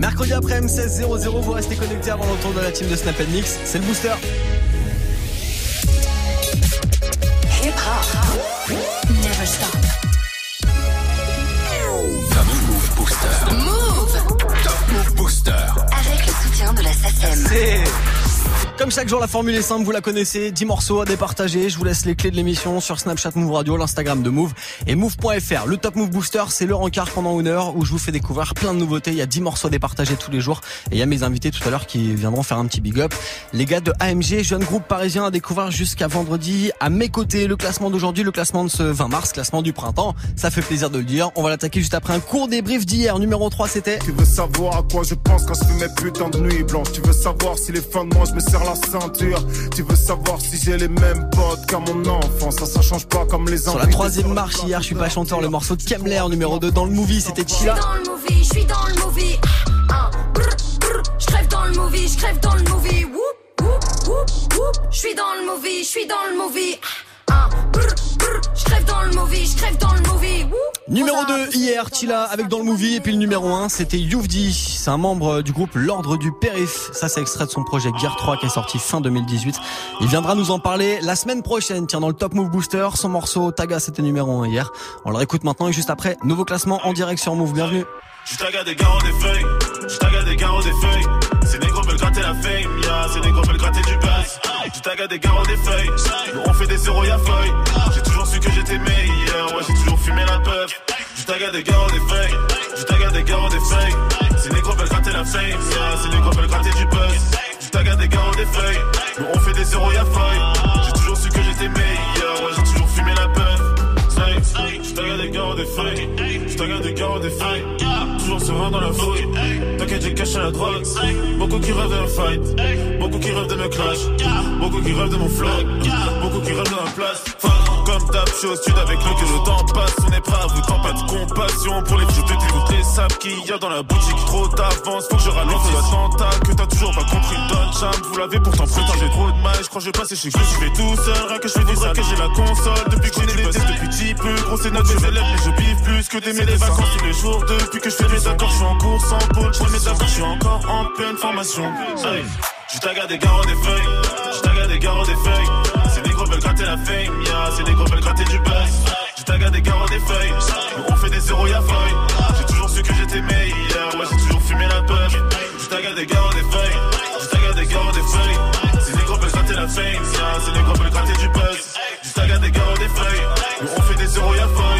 Mercredi après M16 00, vous restez connectés avant le retour de la team de Snap Mix. C'est le booster. Hip hop. Never stop. Move Booster. Move. Top Move Booster. Avec le soutien de la SACEM. Comme chaque jour, la formule est simple, vous la connaissez. 10 morceaux à départager. Je vous laisse les clés de l'émission sur Snapchat Move Radio, l'Instagram de Move et Move.fr. Le Top Move Booster, c'est le rencard pendant une heure où je vous fais découvrir plein de nouveautés. Il y a 10 morceaux à départager tous les jours. Et il y a mes invités tout à l'heure qui viendront faire un petit big up. Les gars de AMG, jeune groupe parisien à découvrir jusqu'à vendredi. À mes côtés, le classement d'aujourd'hui, le classement de ce 20 mars, classement du printemps. Ça fait plaisir de le dire. On va l'attaquer juste après un court débrief d'hier. Numéro 3, c'était... Tu veux savoir à quoi je pense quand je fais mes putains de nuits blanches Tu veux savoir si les fins de mois je me serre la ceinture Tu veux savoir si j'ai les mêmes potes qu'à mon enfant Ça ça change pas comme les Sur la troisième marche hier, je suis pas chanteur, le morceau de Kemler numéro 2 dans le movie, c'était Je suis Chila. dans le movie, je suis dans le movie. Ah. Je crève dans le movie, je crève dans le movie. Je suis dans le movie, je suis dans le movie. Je crève dans le movie, je crève dans le movie. Numéro 2 hier, Chila avec dans le movie et puis le numéro 1 c'était Youvdi, c'est un membre du groupe L'Ordre du Périph. Ça c'est extrait de son projet Gear 3 qui est sorti fin 2018. Il viendra nous en parler la semaine prochaine, tiens dans le Top Move Booster, son morceau Taga c'était numéro 1 hier. On le réécoute maintenant et juste après, nouveau classement en direct sur Move, bienvenue. Je taga des garros des feuilles, je taga des garros des feuilles. Gratter la fame, ya, ces négros veulent gratter du buzz. Je taga des garros des feuilles, on fait des zéros y'a feuille. J'ai toujours su que j'étais meilleur, ouais j'ai toujours fumé la puff. Je taga des garros des feuilles, je taga des garros des feuilles. Ces négros veulent gratter la fame, ya, ces négros veulent gratter du buzz. Je taga des garros des feuilles, on fait des zéros y'a feuille. Des feuilles, je taga des garros des feuilles. Toujours serein dans la fouille. T'inquiète, j'ai caché la drogue. Beaucoup qui rêvent me fight. Beaucoup qui rêvent de me clash. Beaucoup qui rêvent de mon flow. Beaucoup qui rêvent de ma place. Je suis au sud avec le que le temps passe. On est prêt à vous tant pas de compassion pour les vieux de toutes les sables qu'il y a dans la boutique. Trop d'avance, faut que je ralentisse l'attentat. Que t'as toujours pas compris, Don Cham. Vous l'avez pourtant prétendu, j'ai trop de mal. Je crois que je vais passer chez vous. Je fais tout seul, rien que je fais du que j'ai la console. Depuis que j'ai des tests depuis petit peu. Grosse notes, je élèves, mais je biffe plus que des les vacances tous les jours. Depuis que je fais mes accords, je suis en course en pôle. Je mes accords, je suis encore en pleine formation. Je taga des garros des feuilles, je taga des garros des feuilles. Veulent gratter la fame, ya, ces négros veulent gratter du buzz. Je taga des garros des feuilles, on fait des zéros y'a feuille. J'ai toujours su que j'étais meilleur, ouais j'ai toujours fumé la puff. Je taga des garros des feuilles, je taga des garros des feuilles. Ces négros veulent gratter la fame, ya, ces négros veulent gratter du buzz. Je taga des garros des feuilles, on fait des zéros y'a feuille.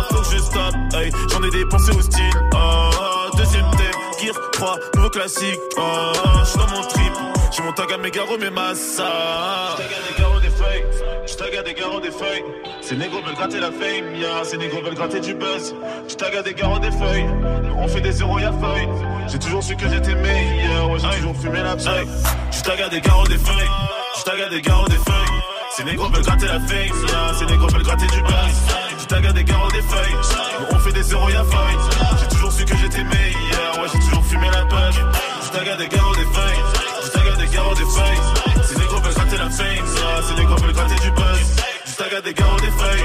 Hey. J'en ai dépensé au style. Oh, deuxième thème, Gear 3, nouveau classique. Oh, je suis dans mon trip. J'ai mon tag à mes garros, mes massas. Je tag à des garros des feuilles. Je tag à des garros des feuilles. Ces négros veulent gratter la fame, ya. Ces négros veulent gratter du buzz. Je tag à des garros des feuilles. On fait des zéros, y'a feuille. J'ai toujours su que j'étais meilleur. Ouais, j'ai toujours fumé la paille. Je tag à des garros des feuilles. Je tag à des garros des feuilles. Ces négros veulent gratter la fame, ya. Ces négros veulent gratter du buzz. À des garros des feuilles. On fait des zéros, y'a feuille. J'ai toujours su que j'étais meilleur. Ouais, j'ai toujours fumé la tag à des garros des feuilles. À des garros des feuilles. Ces négros veulent gratter la fame, ya. Ces négros veulent gratter du buzz. À des garros des feuilles.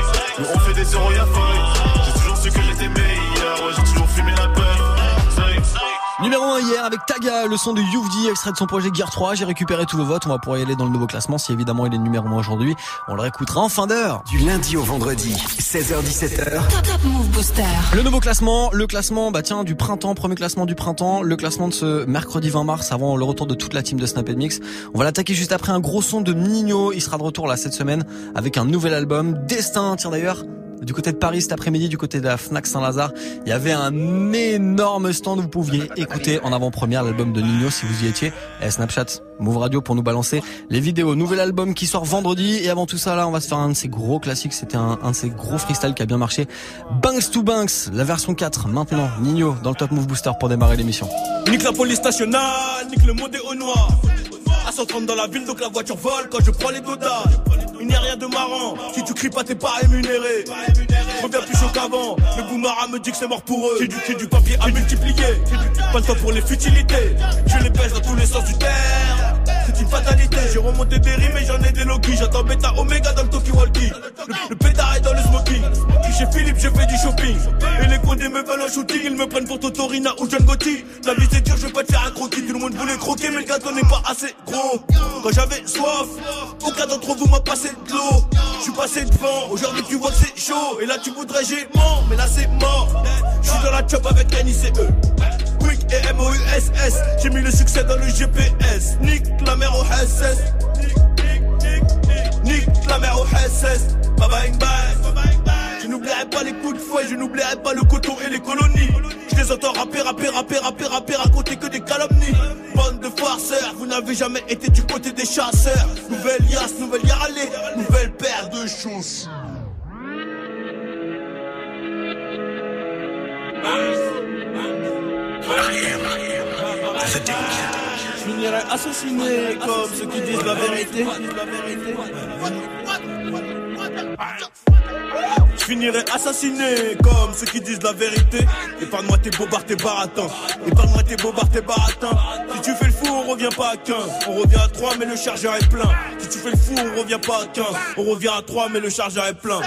On fait des zéros, y'a feuille. J'ai toujours su que j'étais meilleur. Ouais, j'ai toujours fumé la paille. Numéro 1 hier avec Taga, le son de Youvdi, extrait de son projet Gear 3. J'ai récupéré tous vos votes. On va pouvoir y aller dans le nouveau classement si évidemment il est numéro 1 aujourd'hui. On le réécoutera en fin d'heure. Du lundi au vendredi, 16h17h. Top Top Move Booster. Le nouveau classement, le classement, bah tiens, du printemps, premier classement du printemps, le classement de ce mercredi 20 mars avant le retour de toute la team de Snap Mix. On va l'attaquer juste après un gros son de Nino. Il sera de retour là cette semaine avec un nouvel album, Destin. Tiens d'ailleurs, du côté de Paris cet après-midi, du côté de la Fnac Saint-Lazare. Il y avait un énorme stand où vous pouviez écouter en avant-première l'album de Nino si vous y étiez. Et Snapchat, Move Radio pour nous balancer les vidéos. Nouvel album qui sort vendredi. Et avant tout ça, là, on va se faire un de ces gros classiques. C'était un, un de ces gros freestyle qui a bien marché. Banks to Banks, la version 4. Maintenant, Nino dans le Top Move Booster pour démarrer l'émission. Nique la police nationale, nique le monde est au noir. À 130 dans la ville, donc la voiture vole quand je prends les dodas. Il n'y a rien de marrant, si tu cries pas, t'es pas rémunéré. Je reviens plus chaud qu'avant, le boumara me dit que c'est mort pour eux. J'ai du, du papier à multiplier, pas le temps pour les futilités. Je les pèse dans tous les sens du terre. C'est une fatalité, j'ai remonté des rimes et j'en ai des Loki. J'attends bêta Omega dans le Toki Walkie. Le, le pétard est dans le smoking. Chez Philippe, je fais du shopping. Et les condés me veulent un shooting, ils me prennent pour Totorina ou John Gotti. La vie c'est dur, je vais pas te faire un croquis. Tout le monde voulait croquer, mais le gâteau n'est pas assez gros. Quand j'avais soif, aucun d'entre vous m'a passé de l'eau. Je suis passé devant, aujourd'hui tu vois que c'est chaud. Et là tu voudrais j'ai mort, mais là c'est mort. Je suis dans la chop avec NICE. Quick et M-O-U-S-S. J'ai mis le succès dans le GPS. Nique la mère au SS. Nique la mère au SS. Bye bye bye. Je n'oublierai pas les coups de fouet, je n'oublierai pas le coton et les colonies. Je les entends rapper, rapper, rapper, rapper, rapper, raconter que des calomnies. Bande de farceurs, vous n'avez jamais été du côté des chasseurs. Nouvelle liasse, nouvelle yaralée, nouvelle paire de chaussures. Je finirai assassiné comme ceux qui disent la vérité. Je finirai assassiné comme ceux qui disent la vérité. Épargne-moi tes bobards, tes baratins. Épargne-moi tes bobards, tes baratins. Si tu fais le fou, on revient pas à 15. On revient à 3, mais le chargeur est plein. Si tu fais le fou, on revient pas à 15. On revient à 3, mais le chargeur est plein.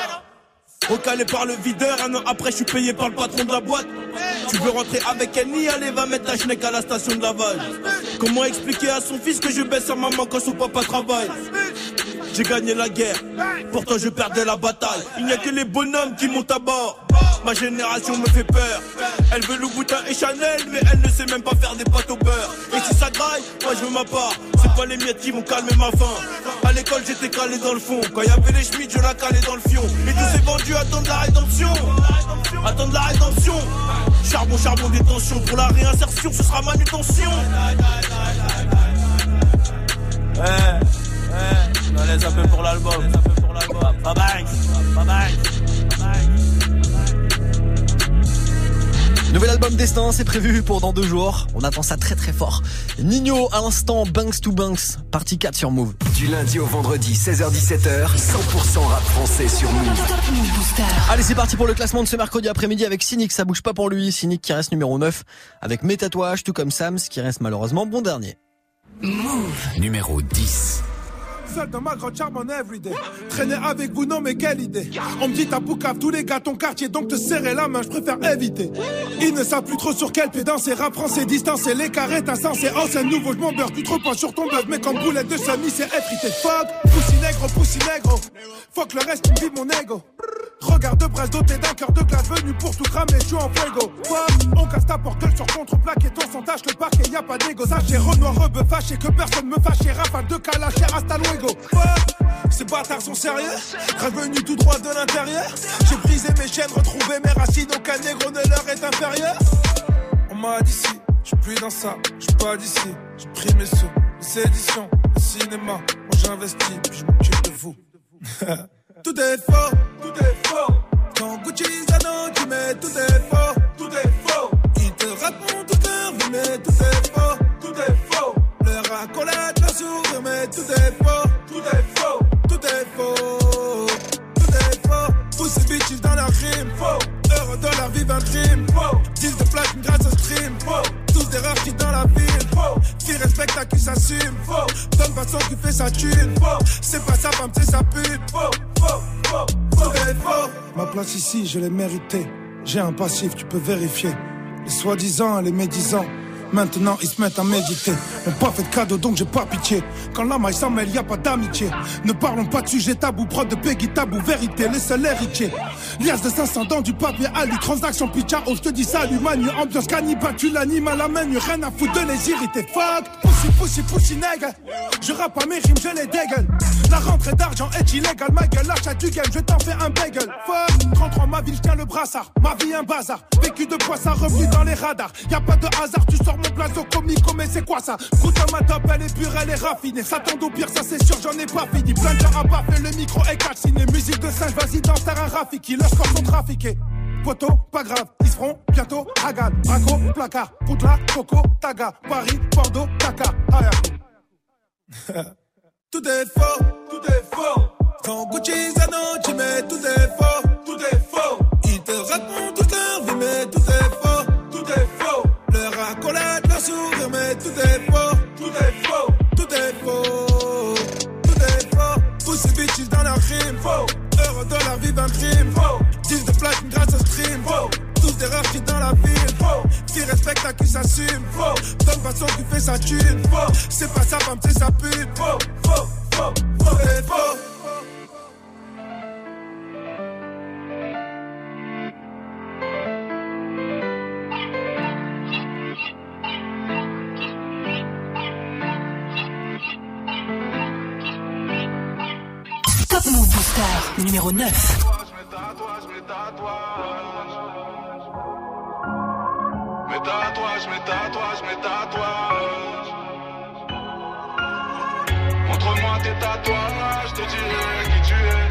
Recalé par le videur, un an après je suis payé par le patron de la boîte. Tu veux rentrer avec Annie, allez va mettre ta schneck à la station de lavage. Comment expliquer à son fils que je baisse sa maman quand son papa travaille? J'ai gagné la guerre, pourtant je perdais la bataille. Il n'y a que les bonhommes qui montent à bord. Ma génération me fait peur. Elle veut le Boutin et Chanel, mais elle ne sait même pas faire des pâtes au beurre. Et si ça graille, moi je veux ma part. C'est pas les miettes qui vont calmer ma faim. À l'école j'étais calé dans le fond. Quand y avait les schmitts, je la calais dans le fion. Et tous ces vendus attendent la rédemption. Attendent la rédemption. Charbon, charbon, détention. Pour la réinsertion, ce sera manutention. Ouais, ouais, un peu pour l'album. Bye bye, bye bye. Nouvel album Destin, c'est prévu pour dans deux jours. On attend ça très très fort. Nino à l'instant, Banks to Banks, partie 4 sur Move. Du lundi au vendredi, 16h17h, 100% rap français sur Move. Move. Allez, c'est parti pour le classement de ce mercredi après-midi avec Cynic, ça bouge pas pour lui. Cynic qui reste numéro 9 avec mes tatouages, tout comme Sams qui reste malheureusement bon dernier. Numéro 10. Seul dans ma grande charme en everyday. Traîner avec vous, non, mais quelle idée. On me dit t'as boucave tous les gars ton quartier, donc te serrer la main, je préfère éviter. Ils ne savent plus trop sur quel pied danser, rap français, distancé, les carrés, insensé. Oh, c'est nouveau, je m'en beurre, tu trop pas sur ton bluff, mais comme boulette de semi, c'est effrité. Fuck, poussi négro, poussi négro. Fuck le reste, tu me mon ego. Regarde de doté d'un cœur de glace venu pour tout cramer, suis en fuego. Fuck, on casse ta porte sur contre-plaque et ton son tâche le parquet, y a pas d'égo. Sachez, Renoir, rebeu, fâché, que personne me fâche, et rafale de calache, et hasta luego. Ces bâtards sont sérieux, revenu tout droit de l'intérieur. J'ai brisé mes chaînes, retrouvé mes racines, aucun négro ne leur est inférieur. On m'a dit si, je plus dans ça, je pas d'ici. J'ai pris mes sous, les éditions, le cinéma, moi j'investis, puis je m'occupe de vous. tout est faux, tout est faux. Quand Gucci Zano, tu mets tout est faux, tout est faux. Ils te racontent toute leur mais tout est faux, tout est faux. Leur accolade, sourire, dans crime, faux. 10 de grâce au stream. Tous des rares qui dans la ville. Qui respecte à qui s'assume. Donne façon qui fait sa thune. C'est pas sa femme, c'est sa pute. Ma place ici, je l'ai méritée. J'ai un passif, tu peux vérifier. Les soi-disant, les médisants. Maintenant ils se mettent à méditer. On pas fait de cadeau donc j'ai pas pitié. Quand la maille s'en mêle, y a pas d'amitié. Ne parlons pas de sujet tabou, prod de Peggy tabou, vérité, les seuls héritiers. Lias de 500 dans du papier à lui, transaction pitcha, oh je te dis salut manu, ambiance cannibale, tu l'animes à la menu, rien à foutre de les irriter. Fuck, pussy, pussy, pussy, nègre. Je rappe à mes rimes, je les dégueule. La rentrée d'argent est illégale, ma gueule, l'achat du game, je t'en fais un bagel. Fuck, ma ville, je tiens le brassard. Ma vie un bazar. Vécu de poisson, revenu dans les radars. Y a pas de hasard, tu sors mon blason comico, mais c'est quoi ça? Goûte à ma top, elle est pure, elle est raffinée. Ça tombe au pire, ça c'est sûr, j'en ai pas fini. Plein de gens à le micro est calciné. Musique de singe, vas-y, danse, un Rafiki. Leurs corps sont trafiqués. Poto, pas grave, ils se feront bientôt. Hagan, Braco, placard, Poutla, Coco, Taga, Paris, Bordeaux, Dakar, Ayaku. tout est faux, tout est faux. Quand Gucci Zano, mais tout est faux, tout est faux. Ils te racontent toute leur vie, mais tout est faux, tout est faux. Leur accolade, leur sourire, mais tout est faux, tout est faux, tout est faux, tout est faux. Bitches dans leur crime, faux. Heureux de leur vie, un crime, faux. 10 de platine grâce au stream, faux. Tous des rares qui dans la faux. Qui respecte à qui s'assume, faux. Donne façon qui fait sa thune, faux. C'est pas sa femme, c'est sa pute, faux, faux, faux, faux, faux. Top Move Booster numéro 9. Mes tatouages, mes tatouages, mes tatouages. Montre-moi tes tatouages, je te dirai qui tu es.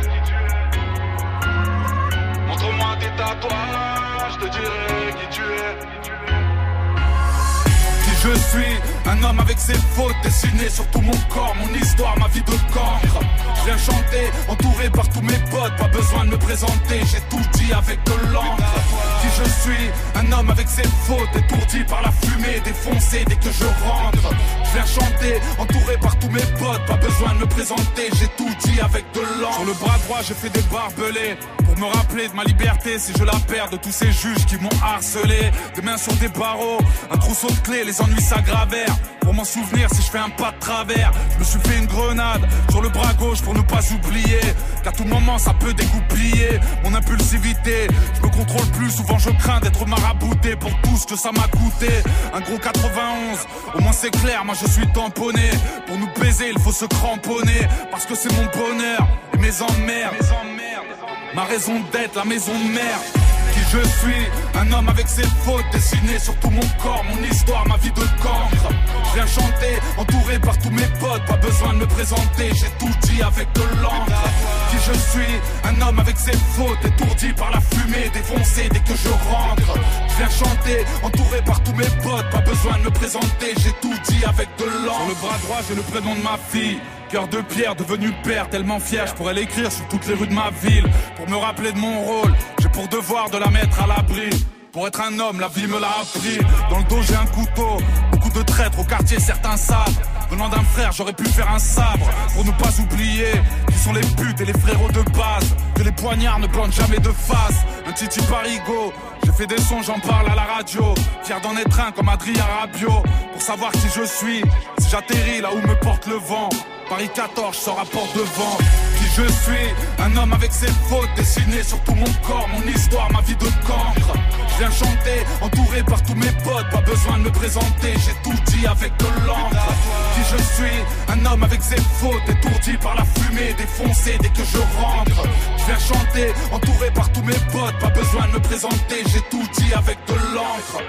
Montre-moi tes tatouages, je te dirai qui tu es. Je suis, un homme avec ses fautes dessinées sur tout mon corps, mon histoire, ma vie de cancre. Je viens chanter, entouré par tous mes potes, pas besoin de me présenter, j'ai tout dit avec de l'encre. Qui je suis, un homme avec ses fautes, étourdi par la fumée, défoncé dès que je rentre. Je viens chanter, entouré par tous mes potes, pas besoin de me présenter, j'ai tout dit avec de l'encre. Sur le bras droit, je fais des barbelés pour me rappeler de ma liberté si je la perds, de tous ces juges qui m'ont harcelé. Des mains sur des barreaux, un trousseau de clés, les ennuis s'aggravèrent. Pour m'en souvenir, si je fais un pas de travers, je me suis fait une grenade sur le bras gauche pour ne pas oublier qu'à tout moment ça peut dégoupiller mon impulsivité. Je me contrôle plus, souvent je crains d'être marabouté pour tout ce que ça m'a coûté. Un gros 91, au moins c'est clair, moi je suis tamponné. Pour nous baiser, il faut se cramponner parce que c'est mon bonheur et mes emmerdes. Ma raison d'être, la maison de mère. Je suis, un homme avec ses fautes dessinées sur tout mon corps, mon histoire, ma vie de cancre. Je viens chanter, entouré par tous mes potes, pas besoin de me présenter, j'ai tout dit avec de l'encre. Qui je suis, un homme avec ses fautes, étourdi par la fumée, défoncé dès que je rentre. Je viens chanter, entouré par tous mes potes, pas besoin de me présenter, j'ai tout dit avec de l'encre. Sur le bras droit, j'ai le prénom de ma fille. Cœur de pierre, devenu père, tellement fier, je pourrais l'écrire sur toutes les rues de ma ville. Pour me rappeler de mon rôle, j'ai pour devoir de la mettre à l'abri. Pour être un homme, la vie me l'a appris. Dans le dos, j'ai un couteau. Beaucoup de traîtres au quartier, certains savent. Venant d'un frère, j'aurais pu faire un sabre. Pour ne pas oublier qui sont les putes et les frérots de base. Que les poignards ne plantent jamais de face. Un titi parigo. J'ai fait des sons, j'en parle à la radio. Fier d'en être un comme Adrien Rabiot. Pour savoir qui je suis, si j'atterris là où me porte le vent. Paris 14, je sors à devant. Qui je suis, un homme avec ses fautes dessinées sur tout mon corps, mon histoire, ma vie de cancre. Viens chanter, entouré par tous mes potes, pas besoin de me présenter, j'ai tout dit avec de l'encre. Qui je suis, un homme avec ses fautes, étourdi par la fumée, défoncé dès que je rentre. Viens chanter, entouré par tous mes potes, pas besoin de me présenter, j'ai tout dit avec de l'encre.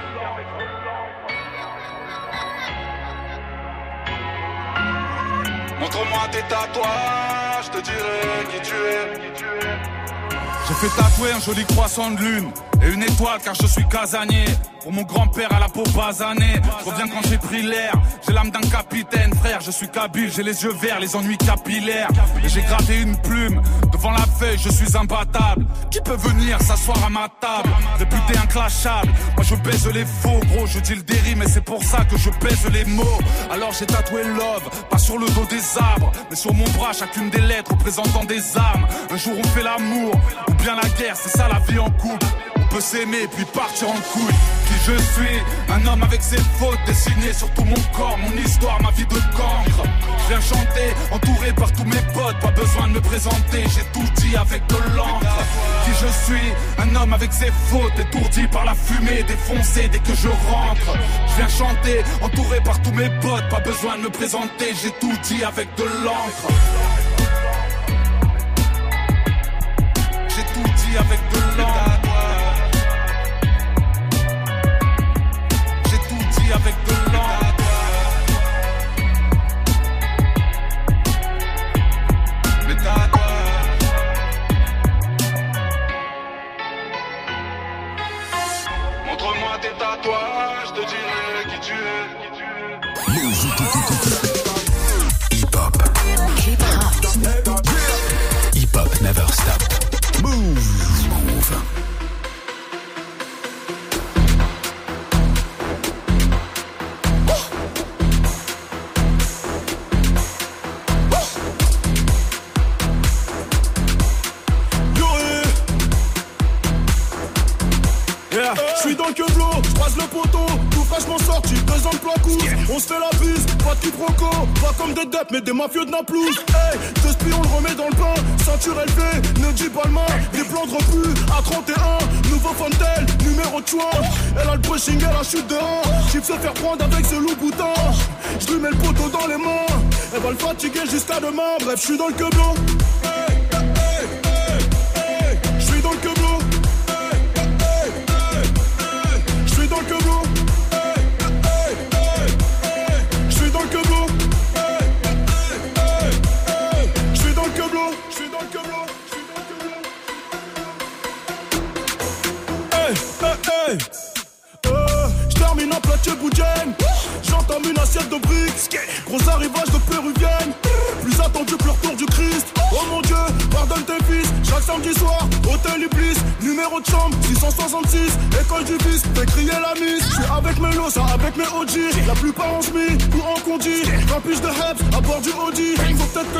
Montre-moi tes tatouages, je te dirai qui tu es. J'ai fait tatouer un joli croissant de lune et une étoile car je suis casanier. Pour mon grand-père à la peau basanée, je reviens quand j'ai pris l'air. J'ai l'âme d'un capitaine, frère, je suis kabyle, j'ai les yeux verts, les ennuis capillaires. Et j'ai gravé une plume devant la feuille, je suis imbattable. Qui peut venir s'asseoir à ma table? Réputé inclashable, moi je baise les faux, gros, je dis le déri, mais c'est pour ça que je baise les mots. Alors j'ai tatoué love, pas sur le dos des arbres, mais sur mon bras, chacune des lettres représentant des armes. Un jour on fait l'amour, ou bien la guerre, c'est ça la vie en couple. Peut s'aimer puis partir en couille. Qui je suis, un homme avec ses fautes dessinées sur tout mon corps, mon histoire, ma vie de cancre. Je viens chanter, entouré par tous mes potes, pas besoin de me présenter, j'ai tout dit avec de l'encre. Qui je suis, un homme avec ses fautes, étourdi par la fumée, défoncé dès que je rentre. Je viens chanter, entouré par tous mes potes, pas besoin de me présenter, j'ai tout dit avec de l'encre. J'ai tout dit avec de l'encre. avec Blue dettes, mais des mafieux de Naplouse. Hey, deux spions, on le remet dans le pain, ceinture élevée, ne dis pas le main, des plans de à 31, nouveau Fontel, numéro de choix. Elle a le brushing, elle a chute de 1, J'y se faire prendre avec ce loup boutin. Je lui mets le poteau dans les mains, elle va le fatiguer jusqu'à demain, bref, je suis dans le queblot.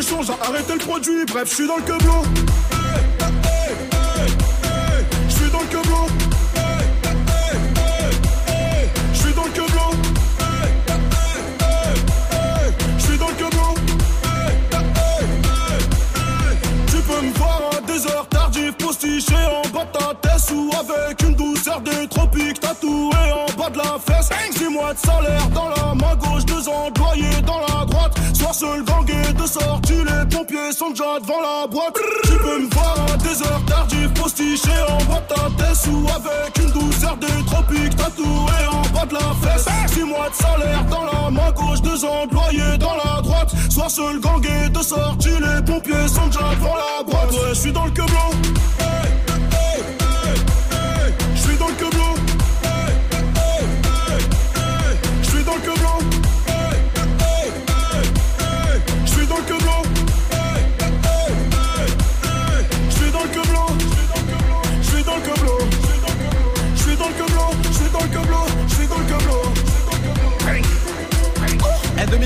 Change, arrêter le produit. Bref, je suis dans le queblot. Je suis dans le queblot. Je suis dans le queblot. Je suis dans le queblot. Tu peux me voir à des heures tardives, postiché en bas de ta tête ou avec une douceur des tropiques tatouée en bas de la fesse. Six mois de salaire dans la main gauche, deux employés dans la droite. Soir seul gangué de sortie, les pompiers sont déjà devant la boîte. Tu peux me voir à des heures tardives, postiché en de ta tête ou avec une douceur des tropiques tatouée en bas de la fesse. Six mois de salaire dans la main gauche, deux employés dans la droite. Soir seul gangué de sortie, les pompiers sont déjà devant la boîte. Ouais, je suis dans le queblot. Je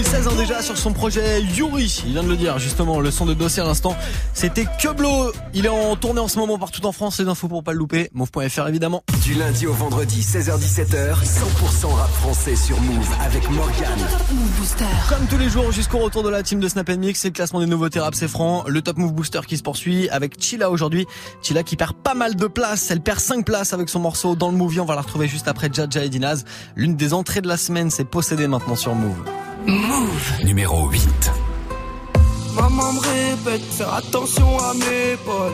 Et 2016 ans déjà sur son projet Yuri, il vient de le dire justement, le son de dossier à l'instant, c'était Queblo. Il est en tournée en ce moment partout en France, les infos pour pas le louper, move.fr évidemment. Du lundi au vendredi, 16h17h, 100% rap français sur Move avec Morgan. Move Booster. Comme tous les jours jusqu'au retour de la team de Snap Mix, c'est le classement des nouveautés rap, c'est franc, le Top Move Booster qui se poursuit avec Chila aujourd'hui. Chila qui perd pas mal de places, elle perd 5 places avec son morceau dans le movie, on va la retrouver juste après Jaja et Dinaz. L'une des entrées de la semaine, c'est possédé maintenant sur Move. Move. Numéro 8. Maman me répète, faire attention à mes potes.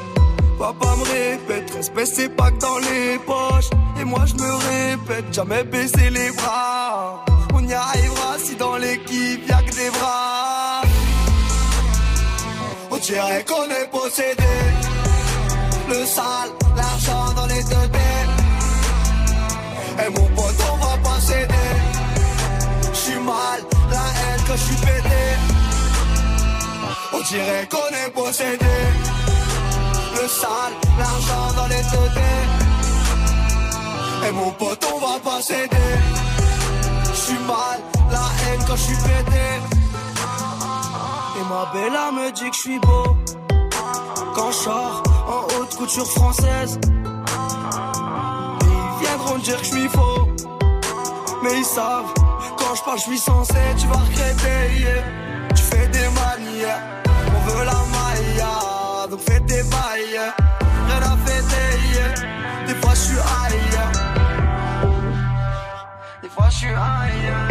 Papa me répète, respect c'est pas que dans les poches. Et moi je me répète, jamais baisser les bras. On y arrivera si dans l'équipe y'a que des bras. On dirait qu'on est possédé. Le sale, l'argent dans les deux têtes. Et mon pote, on va pas céder. J'suis mal, haine quand j'suis pété. On dirait qu'on est possédé. Le sale, l'argent dans les deux Et mon pote, on va pas céder. J'suis mal, la haine quand j'suis pété. Et ma bella me dit que j'suis beau. Quand j'sors en haute couture française. Ils viendront dire que j'suis faux. Mais ils savent, quand je parle, je suis censé, tu vas regretter. yeah. Tu fais des manières, on veut la maille, donc fais tes bails. Rien à fêter, yeah. des fois je suis yeah. Des fois je suis yeah.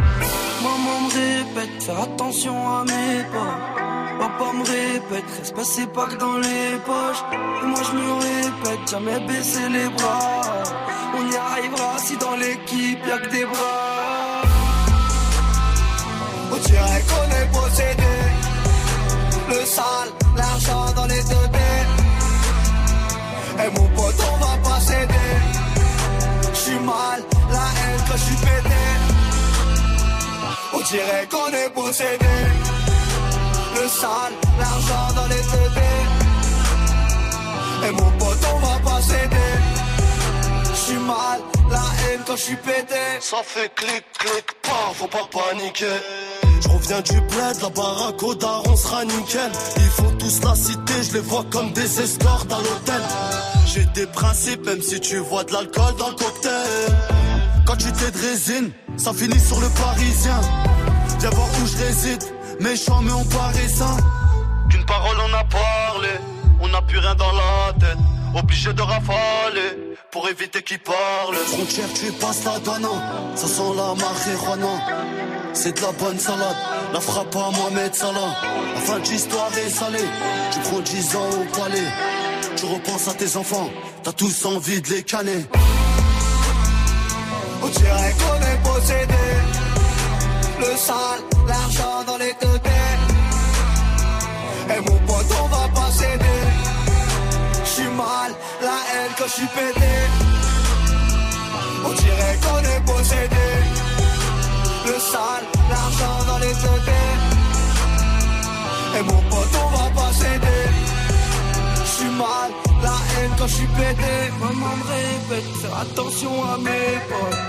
Maman me répète, faire attention à mes pas. Papa me répète, respect c'est pas que dans les poches. Et moi je me répète, jamais baisser les bras. On y arrivera si dans l'équipe y'a que des bras. On dirait qu'on est possédé. Le sale, l'argent dans les deux têtes. Et mon pote, on va pas céder. J'suis mal, la haine On dirait qu'on est possédé. Le sale, l'argent dans les tetés. Et mon pote, on va pas céder. J'suis mal, la haine quand j'suis pété. Ça fait clic, clic, pas, faut pas paniquer. Je reviens du bled, la baraque au daron sera nickel. Ils font tous la cité, je les vois comme des escortes à l'hôtel. J'ai des principes, même si tu vois de l'alcool dans le cocktail. Quand tu t'es de résine, ça finit sur le parisien. Viens voir où je réside, méchant mais on paraît sain. Qu'une parole on a parlé, on n'a plus rien dans la tête. Obligé de rafaler pour éviter qu'ils parlent. Frontière, tu passes la douane, ça sent la marijuana. C'est de la bonne salade, la frappe à Mohamed Salah. La fin de l'histoire est salée, tu prends 10 ans au palais. Tu repenses à tes enfants, t'as tous envie de les canner. On dirait qu'on est possédé. Le sale, l'argent dans les tetés. Et mon pote, on va pas céder. J'suis mal, la haine quand j'suis pété. On dirait qu'on est possédé. Le sale, l'argent dans les tetés. Et mon pote, on va pas céder. J'suis mal, la haine quand j'suis pété. Maman me répète, faire attention à mes potes.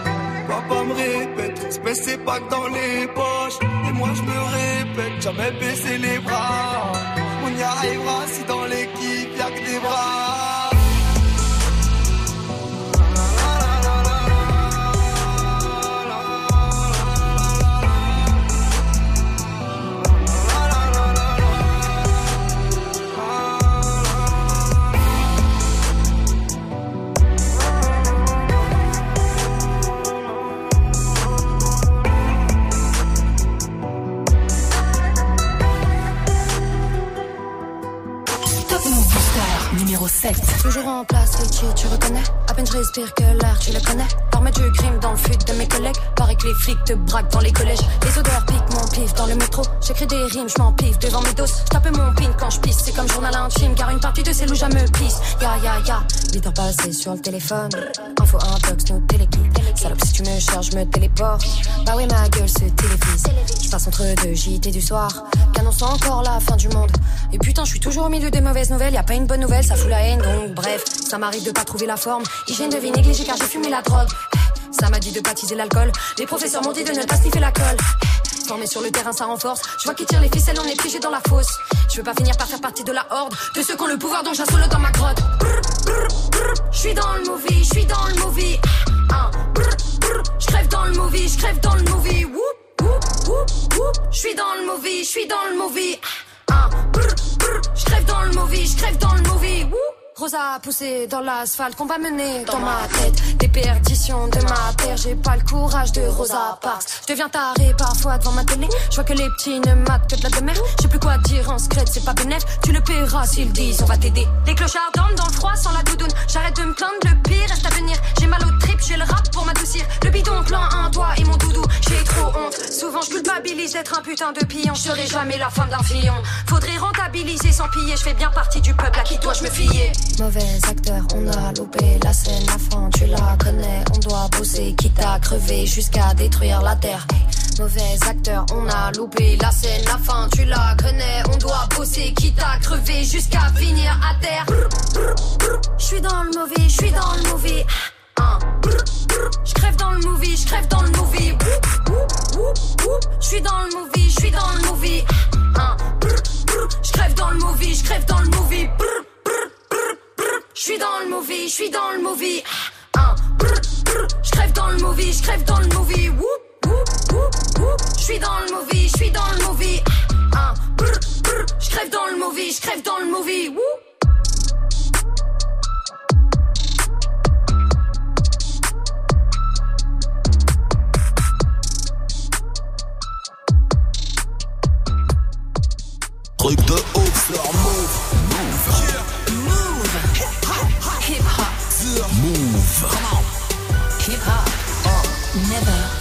Papa me répète, espèce c'est pas que dans les poches. Et moi je me répète, jamais baisser les bras. On y arrivera si dans l'équipe y'a que des bras. Numéro 7. Toujours en place, Richie, tu reconnais? Je respire que l'air, tu le connais. Par du crime dans le fut de mes collègues. Paraît que les flics te braquent dans les collèges. Les odeurs piquent mon pif dans le métro. J'écris des rimes, je m'en pif devant mes doses. Je tape mon pin quand je pisse, c'est comme journal intime Car une partie de ces loups me pisse Ya ya ya, 8 heures passées sur le téléphone. Info intox, nos téléguides. Salope si tu me cherches, je me téléporte. Bah oui ma gueule se télévise. Je passe entre deux JT du soir. Qu'annonce encore la fin du monde? Et putain je suis toujours au milieu des mauvaises nouvelles. Y a pas une bonne nouvelle, ça fout la haine. Donc bref, ça m'arrive de pas trouver la forme Hygiène de vie négligée car j'ai fumé la drogue. Ça m'a dit de baptiser l'alcool. Les professeurs m'ont dit de ne pas sniffer la colle. Formé sur le terrain ça renforce. Je vois qui tire les ficelles, on est piégé dans la fosse. Je veux pas finir par faire partie de la horde De ceux qui ont le pouvoir donc j'assole dans ma grotte. Je suis dans le movie, je suis dans le movie. Je crève dans le movie, je crève dans le movie. Je suis dans le movie, je suis dans le movie. Je crève dans le movie, je crève dans le movie. Rosa poussé dans l'asphalte qu'on va mener dans ma tête. Des perditions de ma terre J'ai pas le courage de Rosa Parks. Je deviens taré parfois devant ma télé. Je vois que les petits ne matent que de la demeure. J'ai plus quoi dire en secret c'est pas bénéf. Tu le paieras s'ils disent on va t'aider. Les clochards dorment dans le froid sans la doudoune. J'arrête de me plaindre le pire reste à venir. J'ai mal au trip j'ai le rap pour m'adoucir. Le bidon plein un doigt et mon doudou J'ai trop honte. Souvent je culpabilise d'être un putain de pilon Je serai jamais la femme d'un fillon. Faudrait rentabiliser sans piller Je fais bien partie du peuple à qui dois-je me fier? Mauvais acteur, on a loupé la scène à fond, tu la connais, on doit bosser, quitte à crever jusqu'à détruire la terre. Mauvais acteur, on a loupé la scène, la fin, tu la connais, on doit bosser, quitte à crever jusqu'à finir à terre. Je suis dans le mauvais, je suis dans le mauvais. Je crève dans le movie, je crève dans le movie. Je suis dans le movie, je suis dans le movie. Je crève dans le movie, je crève dans le movie. Je suis dans le movie, je suis dans le movie. Je crève dans le movie, je crève dans le movie. Je suis dans le movie, je suis dans le movie. Je crève dans le movie, je crève dans le movie. Truc de ouf, hop. Move. Hip hop. Never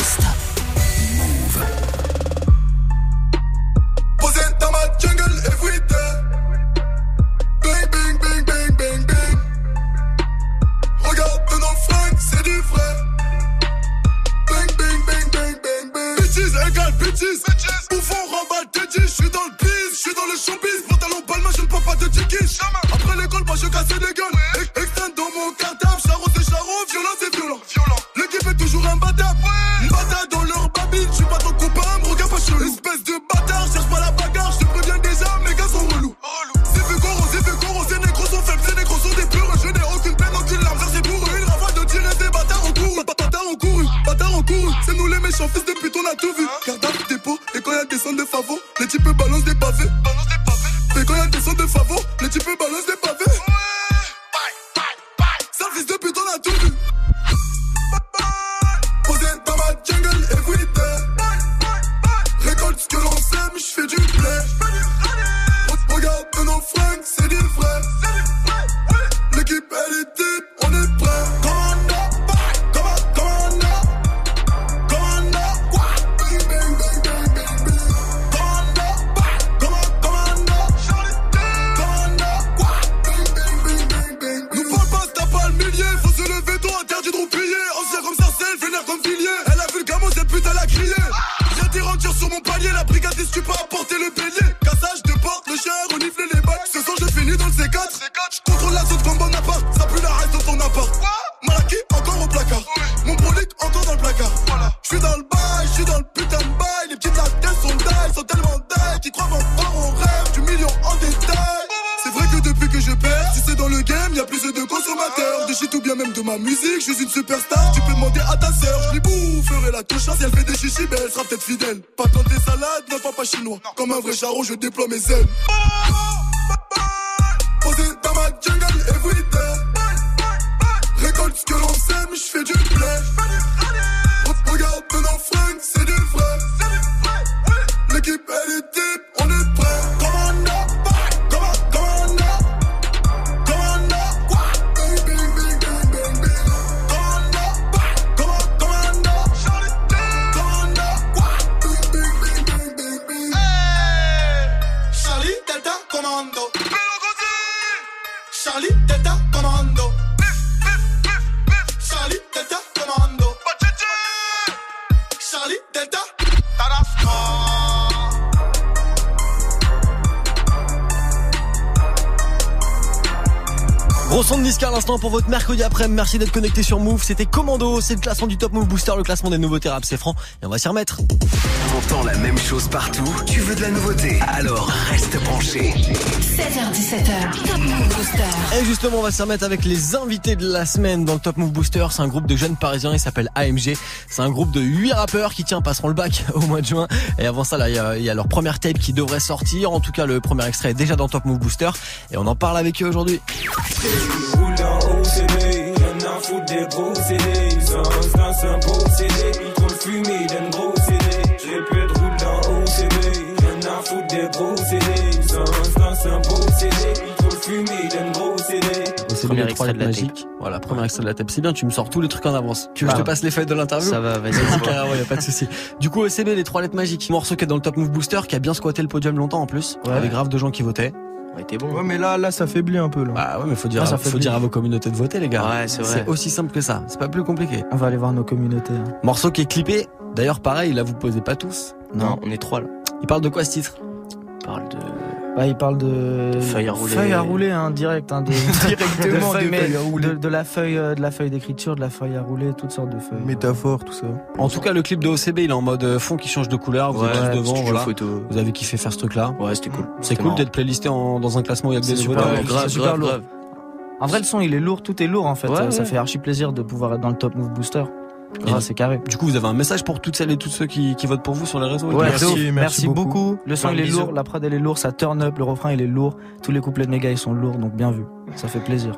ma musique, je suis une superstar. Tu peux demander à ta sœur, je lui boufferai la touche. Si elle fait des chichis, ben elle sera peut-être fidèle. Pas dans des salades, ne pas pas chinois. Comme un vrai charron, je déploie mes ailes. Posé dans ma jungle everyday. Récolte ce que l'on sème, je fais du Niska à l'instant pour votre mercredi après. Merci d'être connecté sur Move. C'était Commando. C'est le classement du Top Move Booster, le classement des nouveautés rap, c'est franc. Et on va s'y remettre. Entends la même chose partout, tu veux de la nouveauté, alors reste branché. 16h17h, Top Move Booster. Et justement, on va s'y remettre avec les invités de la semaine dans le Top Move Booster. C'est un groupe de jeunes parisiens, il s'appelle AMG. C'est un groupe de 8 rappeurs qui, tiens, passeront le bac au mois de juin. Et avant ça, là, il y y a leur première tape qui devrait sortir. En tout cas, le premier extrait est déjà dans Top Move Booster. Et on en parle avec eux aujourd'hui. En OCD, y'en a foutre des gros CD. Ça, c'est un beau CD. Ils trop le fumer d'un gros CD. J'ai pu être roule en OCD, y'en a foutre des gros CD. Ça, c'est un beau CD. Ils trop le fumer d'un gros CD. C'est trois extrait de lettres la tape. magiques. Voilà, premier extrait de la tape. C'est bien, tu me sors tous les trucs en avance. Tu veux que je Ah. te passe les feuilles de l'interview Ça va, vas-y. Vas-y, carrément, y a pas de souci. Du coup, OCB, les trois lettres magiques. Morceau qui est dans le Top Move Booster, qui a bien squatté le podium longtemps en plus. Il y avait grave de gens qui votaient. Ouais, t'es bon. Ouais, mais là, là, ça faiblit un peu, là. Bah ouais, mais faut dire, ça faut faiblit. dire à vos communautés de voter, les gars. Ouais, c'est vrai. C'est aussi simple que ça. C'est pas plus compliqué. On va aller voir nos communautés. hein. Morceau qui est clippé. D'ailleurs, pareil, là, vous posez pas tous. Non, on est trois là. Il parle de quoi ce titre? On parle de. Bah, il parle de Feuille à rouler. Feuille à rouler, hein, direct, hein, de... directement de, feuille, de mais feuille à rouler. de, de la feuille, euh, de la feuille d'écriture, de la feuille à rouler, toutes sortes de feuilles. Métaphore, tout ça. En tout cas, le clip de OCB, il est en mode euh, fond qui change de couleur. Vous Ouais, êtes tous devant, voilà. photo. Vous avez kiffé faire ce truc-là. Ouais, c'était cool. C'est C'était cool d'être playlisté en, dans un classement où il y a que des super, ouais, grave, c'est super grave, lourd. grave. En vrai, le son, il est lourd, tout est lourd en fait. Ouais, ça, fait archi plaisir de pouvoir être dans le top move booster. Ah, c'est carré. Du coup, vous avez un message pour toutes celles et tous ceux qui, qui votent pour vous sur les réseaux. Ouais, Merci. Merci. merci, beaucoup. Le son il est bisous. lourd, la prod elle est lourde, ça turn up, le refrain il est lourd, tous les couplets de méga ils sont lourds, donc bien vu. Ça fait plaisir.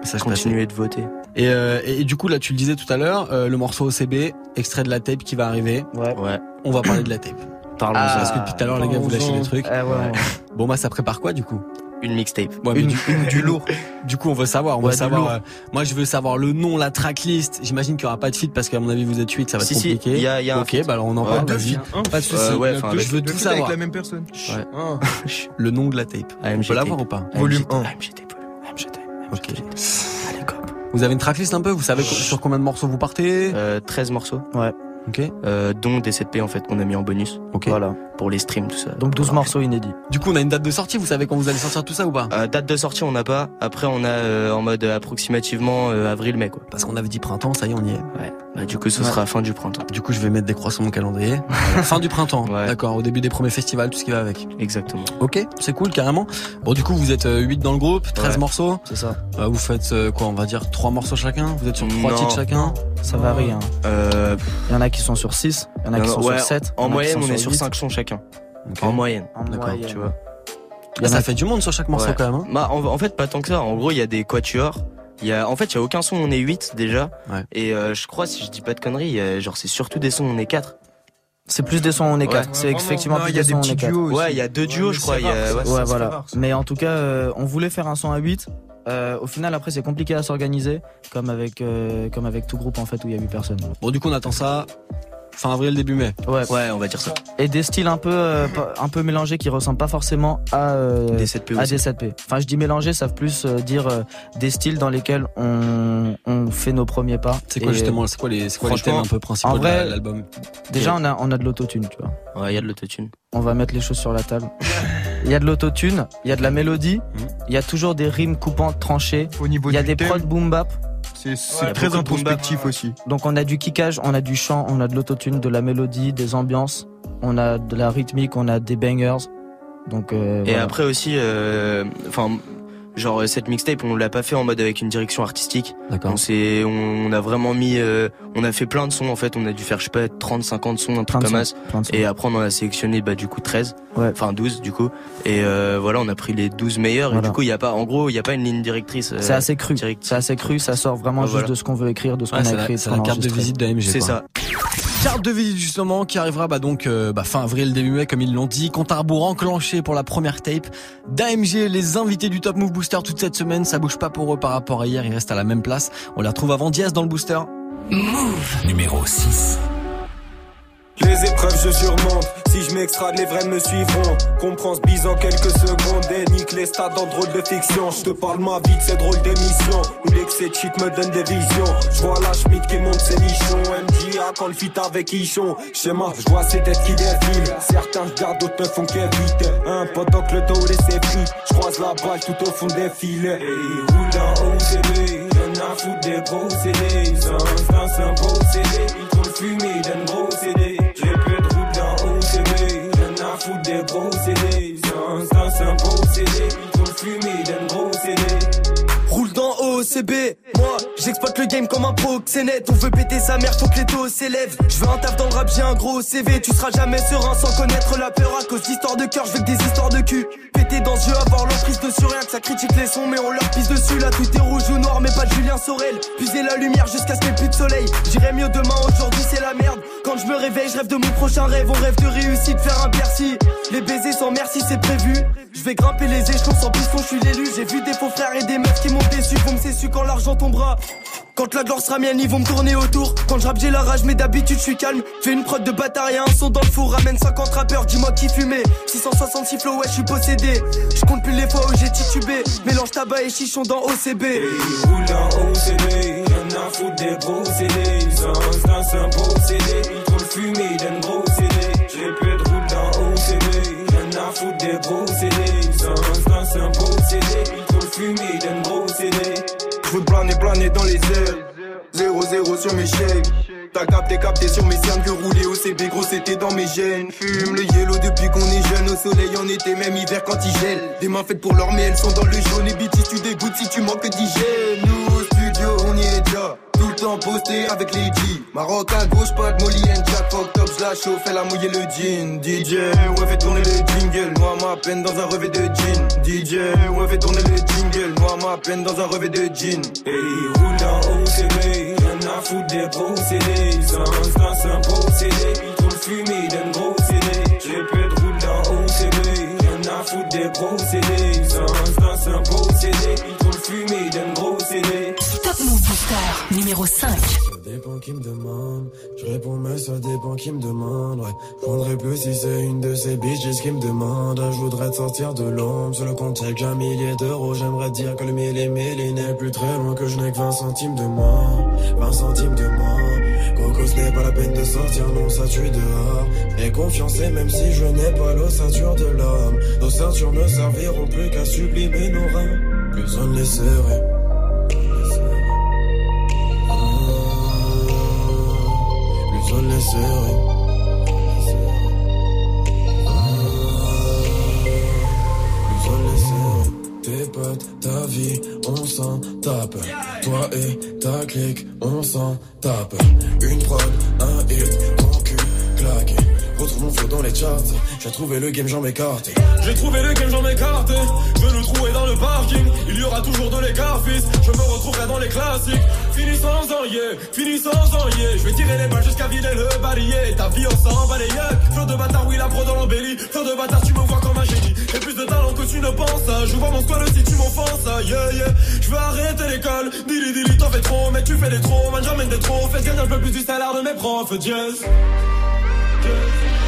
Message passé. Continuez de voter. Et, euh, et, et du coup, là, tu le disais tout à l'heure, euh, le morceau OCB, extrait de la tape qui va arriver. Ouais. Ouais. On va parler de la tape. Parlons-en. Ah, parce que depuis tout à l'heure, les gars, vous lâchez des trucs. Eh ouais, ouais. Bon, bah, ça prépare quoi, du coup? Une mixtape. Ouais, Une- du, du lourd. Du coup, on veut savoir. On Ouais, veut savoir. euh, moi, je veux savoir le nom, la tracklist. J'imagine qu'il y aura pas de feat parce qu'à mon avis, vous êtes 8, ça va Si, être si, compliqué. il y a- il y a un ok, bah alors on en Ouais, parle. deux Vas-y. feats. Pas de soucis. Euh, ouais, avec- je veux tout avec savoir. la même personne. Ouais. Ah. Le nom de la tape. On AMG peut l'avoir ou pas? Volume AMG 1. tape, AMG tape, volume- AMG tape, Ok. Allez, cop. Vous avez une tracklist un peu? Vous savez sur combien de morceaux vous partez? Euh, 13 morceaux, Ouais. Ok. euh, dont des 7P en fait qu'on a mis en bonus Ok. Voilà. pour les streams tout ça. Donc 12 Voilà. morceaux inédits. Du coup, on a une date de sortie. Vous savez quand vous allez sortir tout ça ou pas? Euh, date de sortie on n'a pas. Après on a euh, en mode approximativement euh, avril-mai quoi. Parce qu'on avait dit printemps, ça y est, on y est. Ouais. Bah, du coup ce Ouais. sera fin du printemps. Du coup, je vais mettre des croix sur mon calendrier. fin du printemps. Ouais. D'accord. Au début des premiers festivals, tout ce qui va avec. Exactement. Ok, c'est cool carrément. Bon, du coup, vous êtes euh, 8 dans le groupe, 13 Ouais. morceaux. C'est ça. Euh, vous faites euh, quoi On va dire 3 morceaux chacun? Vous êtes sur 3 Non. titres chacun? Ça varie. Hein. Euh, Il y en a qui sont sur 6, il y en a qui sont ouais, sur 7. En moyenne, on est sur 5 sons chacun. En moyenne. D'accord, tu vois. Ah, ça fait du monde sur chaque morceau Ouais. quand même. hein. Bah, en, en fait, pas tant que ça. En gros, il y a des quatuors. Il y a, en fait, il y a aucun son, on est 8 déjà. Et euh, je crois, si je dis pas de conneries, il y a- genre c'est surtout des sons, on est 4. C'est plus des sons, on est Ouais. 4. C'est effectivement plus Non, il y a des des sons, on petits est 4. duos aussi. Ouais, il y a deux duos, je crois, il y a- ouais, voilà. Mais en tout cas, euh, on voulait faire un son à 8. Euh, au final, après, c'est compliqué à s'organiser, comme avec, euh, comme avec tout groupe en fait où il y a 8 personnes. Bon, du coup, on attend ça fin avril, début mai. Ouais. Ouais, on va dire ça. Et des styles un peu, euh, un peu mélangés qui ressemblent pas forcément à, euh, Des 7P à aussi. des 7P. Enfin, je dis mélangés, ça veut plus euh, dire euh, des styles dans lesquels on, on fait nos premiers pas. C'est quoi justement, c'est quoi les, c'est quoi les thèmes un peu principaux en de l'album? Déjà, on a, on a de l'autotune, tu vois. Ouais, il y a de l'autotune. On va mettre les choses sur la table. Il y a de l'autotune, il y a de la mélodie, il y a toujours des rimes coupantes, tranchées. Au niveau il y a des prods boom bap. C'est très introspectif aussi. Donc on a du kickage, on a du chant, on a de l'autotune, de la mélodie, des ambiances, on a de la rythmique, on a des bangers. Donc euh, Et voilà. après aussi, euh, enfin, genre cette mixtape, on l'a pas fait en mode avec une direction artistique. D'accord. On s'est, on, on a vraiment mis, euh, on a fait plein de sons en fait. On a dû faire je sais pas 30, 50 sons, un truc de comme ça. plein de sons. Et après on en a sélectionné bah du coup 13, Ouais. enfin 12 du coup. Et euh, voilà, on a pris les 12 meilleurs. Voilà. Et du coup il y a pas, en gros il y a pas une ligne directrice. euh, C'est assez cru. C'est assez cru, ça sort vraiment Ouais, juste voilà. de ce qu'on veut écrire, de ce qu'on c'est a écrit. de c'est ce la carte de visite d'AMG. C'est quoi. ça. Carte de visite justement qui arrivera bah donc euh, bah, fin avril début mai comme ils l'ont dit. Compte à rebours enclenché pour la première tape d'AMG. Les invités du Top Move Booster toute cette semaine, ça bouge pas pour eux par rapport à hier. Ils restent à la même place. On les retrouve avant Diaz dans le booster. Move. Numéro 6. Les épreuves je surmonte, si je m'extrade les vrais me suivront. Comprends ce bise en quelques secondes et nique les stades dans drôle de fiction. Je te parle ma vie de ces drôles d'émissions Où l'excès de shit me donne des visions. Je vois la Schmidt qui monte ses nichons. MJA quand le fit avec Ichon. Schéma, je vois ces têtes qui défilent Certains regardent, d'autres ne font qu'éviter. Un pendant que le dos laissé pris Je croise la balle tout au fond des filets. Et il roule en OCB Y'en a foutre des gros CD Ils c'est un beau CD Ils fumé, donnent gros OCB, moi j'exploite le game comme un proxénète. On veut péter sa mère, faut que les taux s'élèvent. Je veux un taf dans le rap, j'ai un gros CV Tu seras jamais serein sans connaître la peur. À cause d'histoires de cœur, je veux que des histoires de cul. Péter dans ce jeu, avoir l'emprise dessus Rien que ça critique les sons, mais on leur pisse dessus. Là tout est rouge ou noir, mais pas de Julien Sorel. Puiser la lumière jusqu'à ce qu'il n'y ait plus de soleil. J'irai mieux demain, aujourd'hui c'est la merde. Quand je me réveille, je rêve de mon prochain rêve. On rêve de réussite, faire un Bercy. Les baisers sans merci, c'est prévu. Je vais grimper les échelons sans piston, je suis l'élu. J'ai vu des faux frères et des meufs qui m'ont déçu. Vont me quand l'argent tombera quand la gloire sera mienne, ils vont me tourner autour. Quand je rappe, j'ai la rage, mais d'habitude, je suis calme. Fais une prod de bâtard et un son dans le four. Ramène 50 rappeurs, dis-moi qui fumait. 666 flow, ouais, je suis possédé. Je compte plus les fois où j'ai titubé. Mélange tabac et chichon dans OCB. Ils roulent en OCD, y'en a foutre des gros CD. Sans un beau CD, ils trouvent fumé, ils donnent gros CD. J'ai peu de route dans OCD, y'en a foutre des gros planer dans les airs. 0-0 sur mes chèques. T'as capté, capté sur mes cernes que rouler au CB, gros c'était dans mes gènes. Fume le yellow depuis qu'on est jeune, au soleil en été, même hiver quand il gèle. Des mains faites pour l'or, mais elles sont dans le jaune. Et BT, tu dégoûtes si tu manques d'hygiène. Nous au studio, on y est déjà. Le temps posté avec les G. Maroc à gauche, pas de Molly and Jack. Fuck top, je la chauffe, elle a mouillé le jean. DJ, ouais, fait tourner le jingle. Moi, ma peine dans un revêt de jean. DJ, ouais, fait tourner le jingle. Moi, ma peine dans un revêt de jean. Ils roulent en OCB, y'en a foutre des CD. Sans c'est un CD, ils trouvent fumé, ils donnent gros CD. J'ai peu de route dans OCB, y'en a foutre des gros numéro 5. Ça dépend qui me demande, je réponds mais ça dépend qui me demande, ouais. Je prendrais plus si c'est une de ces bitches qui me demande, je voudrais te sortir de l'ombre, sur le compte y'a qu'un millier d'euros, j'aimerais dire que le mille et mille n'est plus très loin, que je n'ai que 20 centimes de moins, 20 centimes de moins, Coco ce n'est pas la peine de sortir, non ça tue dehors, j'ai confiance et même si je n'ai pas l'ossature de l'homme, nos ceintures ne serviront plus qu'à sublimer nos reins, plus on ne les serrait. On les serrait. Tes potes, ta vie, on s'en tape. Toi et ta clique, on s'en tape. Une prod, un hit. Retrouve mon dans les charts. J'ai trouvé le game, j'en m'écarte. J'ai trouvé le game, j'en m'écarte. Je veux le trouver dans le parking. Il y aura toujours de l'écart, fils. Je me retrouverai dans les classiques. Fini sans en yeah, fini sans en yeah. Je vais tirer les balles jusqu'à vider le balayé. Ta vie, on s'en bat les Flow de bâtard, oui, la pro dans l'embellie. Flow de bâtard, tu me vois comme un génie. J'ai plus de talent que tu ne penses. Je vois mon squad si tu m'offenses. Yeah, yeah. Je veux arrêter l'école. Dili, dili, t'en fais trop. Mais tu fais des trop. Man, j'emmène des trop. Fais gagner un peu plus du salaire de mes profs. Yes. sisters.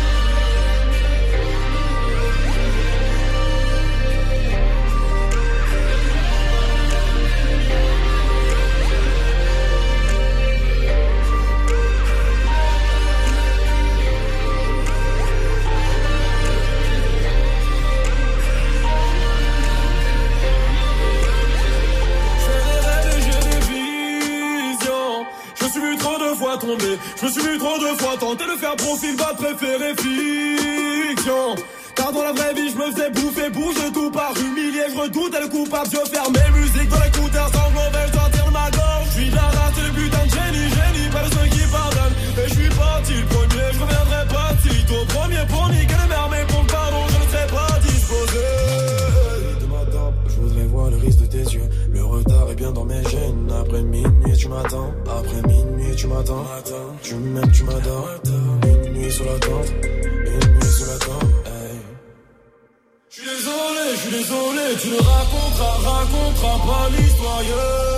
Je me suis vu trop de fois tenter de faire profil bas préféré fiction. Car dans la vraie vie, je me faisais bouffer, bouger tout par humilier. Je redoutais le coupable, je faire mes musiques dans l'écouteur sans mauvais, je de ma gorge. Je suis la race le putain de génie, génie, pas de ceux qui pardonnent. Et je suis parti le premier, je reviendrai pas si tôt. Premier pour niquer les mais pour le pardon, je ne serai pas disposé. Je voudrais voir le risque de tes yeux. Le retard est bien dans mes gènes. Après minuit, m'attends. Après minuit, tu m'attends. Tu m'aimes, tu m'adores. Une nuit sous la tente. Une nuit sous la tente. Je suis désolé, je suis désolé. Tu ne raconteras, raconteras pas l'histoire.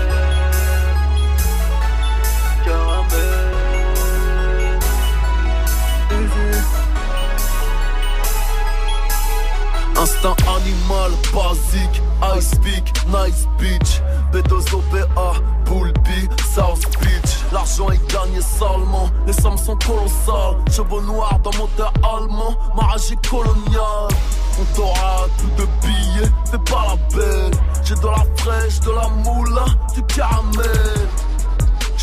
Instinct animal, basique, ice peak, nice beach Bétos OPA, Poulpi, South Beach. L'argent est gagné salement, les sommes sont colossales. Cheveux noirs dans moteur allemand, mariage colonial. On t'aura tout de billets, fais pas la belle. J'ai de la fraîche, de la moula, du caramel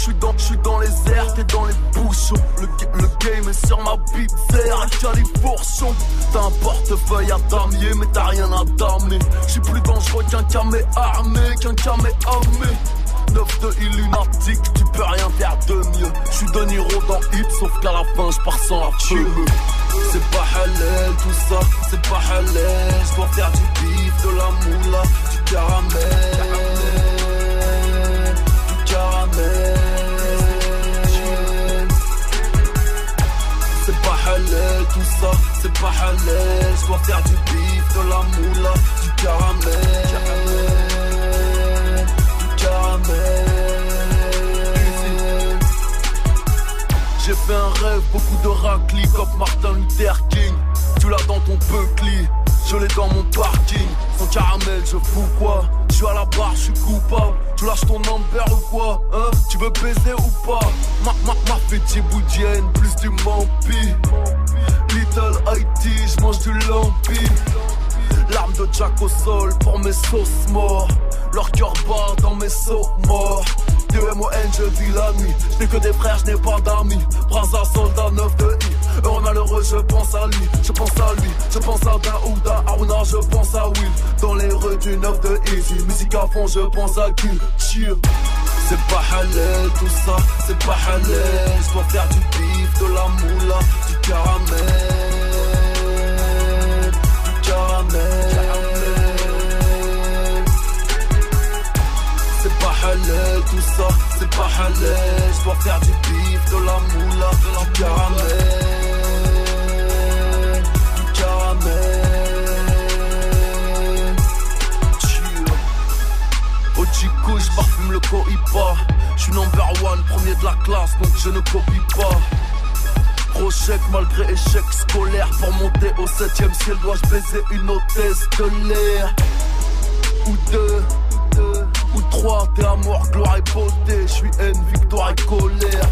suis dans, suis dans les airs, t'es dans les bouchons. Le, le game est sur ma c'est à califourchon. T'as un portefeuille à damier, mais t'as rien à damer. J'suis plus dangereux qu'un camé armé, qu'un camé armé. 9 de Illuminatique, tu peux rien faire de mieux. J'suis de Niro dans Hit, sauf qu'à la fin j'pars sans la fumée. C'est pas halal tout ça, c'est pas halal. J'dois faire du bif, de la moula, du caramel. Du caramel. Tout ça, c'est pas halal. Je dois faire du bif, de la moula, du caramel. Du caramel. J'ai fait un rêve, beaucoup de raclis comme Martin Luther King. Tu l'as dans ton buckly, je l'ai dans mon parking. Sans caramel, je fous quoi Je à la barre, je suis coupable. Tu lâches ton number ou quoi Hein Tu veux baiser ou pas Ma, ma, ma fait boudienne, plus du mampi Little IT, je mange du lampi L'arme de Jack au sol pour mes sauces morts Leur cœur bat dans mes sauts morts D-M-O-N, je vis la nuit. Je que des frères, je n'ai pas d'amis. Braza, soldat, 9 de I. Heureux, malheureux, je pense à lui. Je pense à lui. Je pense à Daouda, Aruna, je pense à Will. Dans les rues du 9 de Easy. Musique à fond, je pense à qui Cheer. C'est pas halal tout ça, c'est pas halal. Je dois faire du bif, de la moula, du caramel. Du caramel. C'est pas halal, tout ça, c'est pas halal. Je dois faire du bif, de la moula, du caramel, Je parfume le Cohiba. Je suis number one, premier de la classe, donc je ne copie pas. Gros chèque malgré échec scolaire Pour monter au septième ciel dois-je baiser une hôtesse de l'air? Ou deux ou trois, t'es amour, gloire et beauté, je suis haine, victoire et colère.